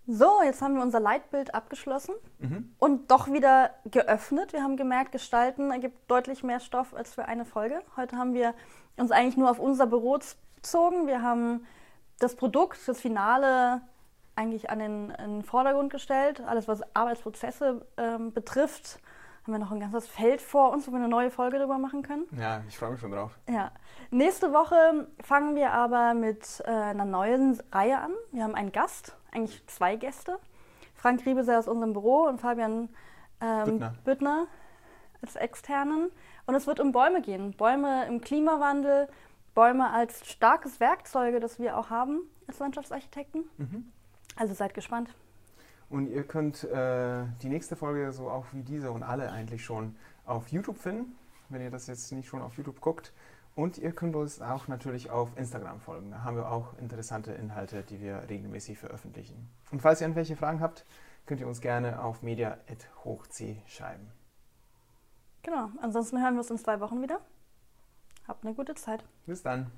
So, jetzt haben wir unser Leitbild abgeschlossen mhm. und doch wieder geöffnet. Wir haben gemerkt, Gestalten ergibt deutlich mehr Stoff als für eine Folge. Heute haben wir uns eigentlich nur auf unser Büro bezogen. Wir haben das Produkt, das Finale eigentlich an den, in den Vordergrund gestellt. Alles, was Arbeitsprozesse ähm, betrifft, haben wir noch ein ganzes Feld vor uns, wo wir eine neue Folge darüber machen können. Ja, ich freue mich schon drauf. Ja. Nächste Woche fangen wir aber mit äh, einer neuen Reihe an. Wir haben einen Gast, eigentlich zwei Gäste. Frank Riebeser aus unserem Büro und Fabian ähm, Büttner. Büttner als Externen. Und es wird um Bäume gehen. Bäume im Klimawandel, Bäume als starkes Werkzeuge, das wir auch haben als Landschaftsarchitekten. Mhm. Also seid gespannt. Und ihr könnt äh, die nächste Folge so auch wie diese und alle eigentlich schon auf YouTube finden, wenn ihr das jetzt nicht schon auf YouTube guckt. Und ihr könnt uns auch natürlich auf Instagram folgen. Da haben wir auch interessante Inhalte, die wir regelmäßig veröffentlichen. Und falls ihr irgendwelche Fragen habt, könnt ihr uns gerne auf media.hochc schreiben. Genau, ansonsten hören wir uns in zwei Wochen wieder. Habt eine gute Zeit. Bis dann.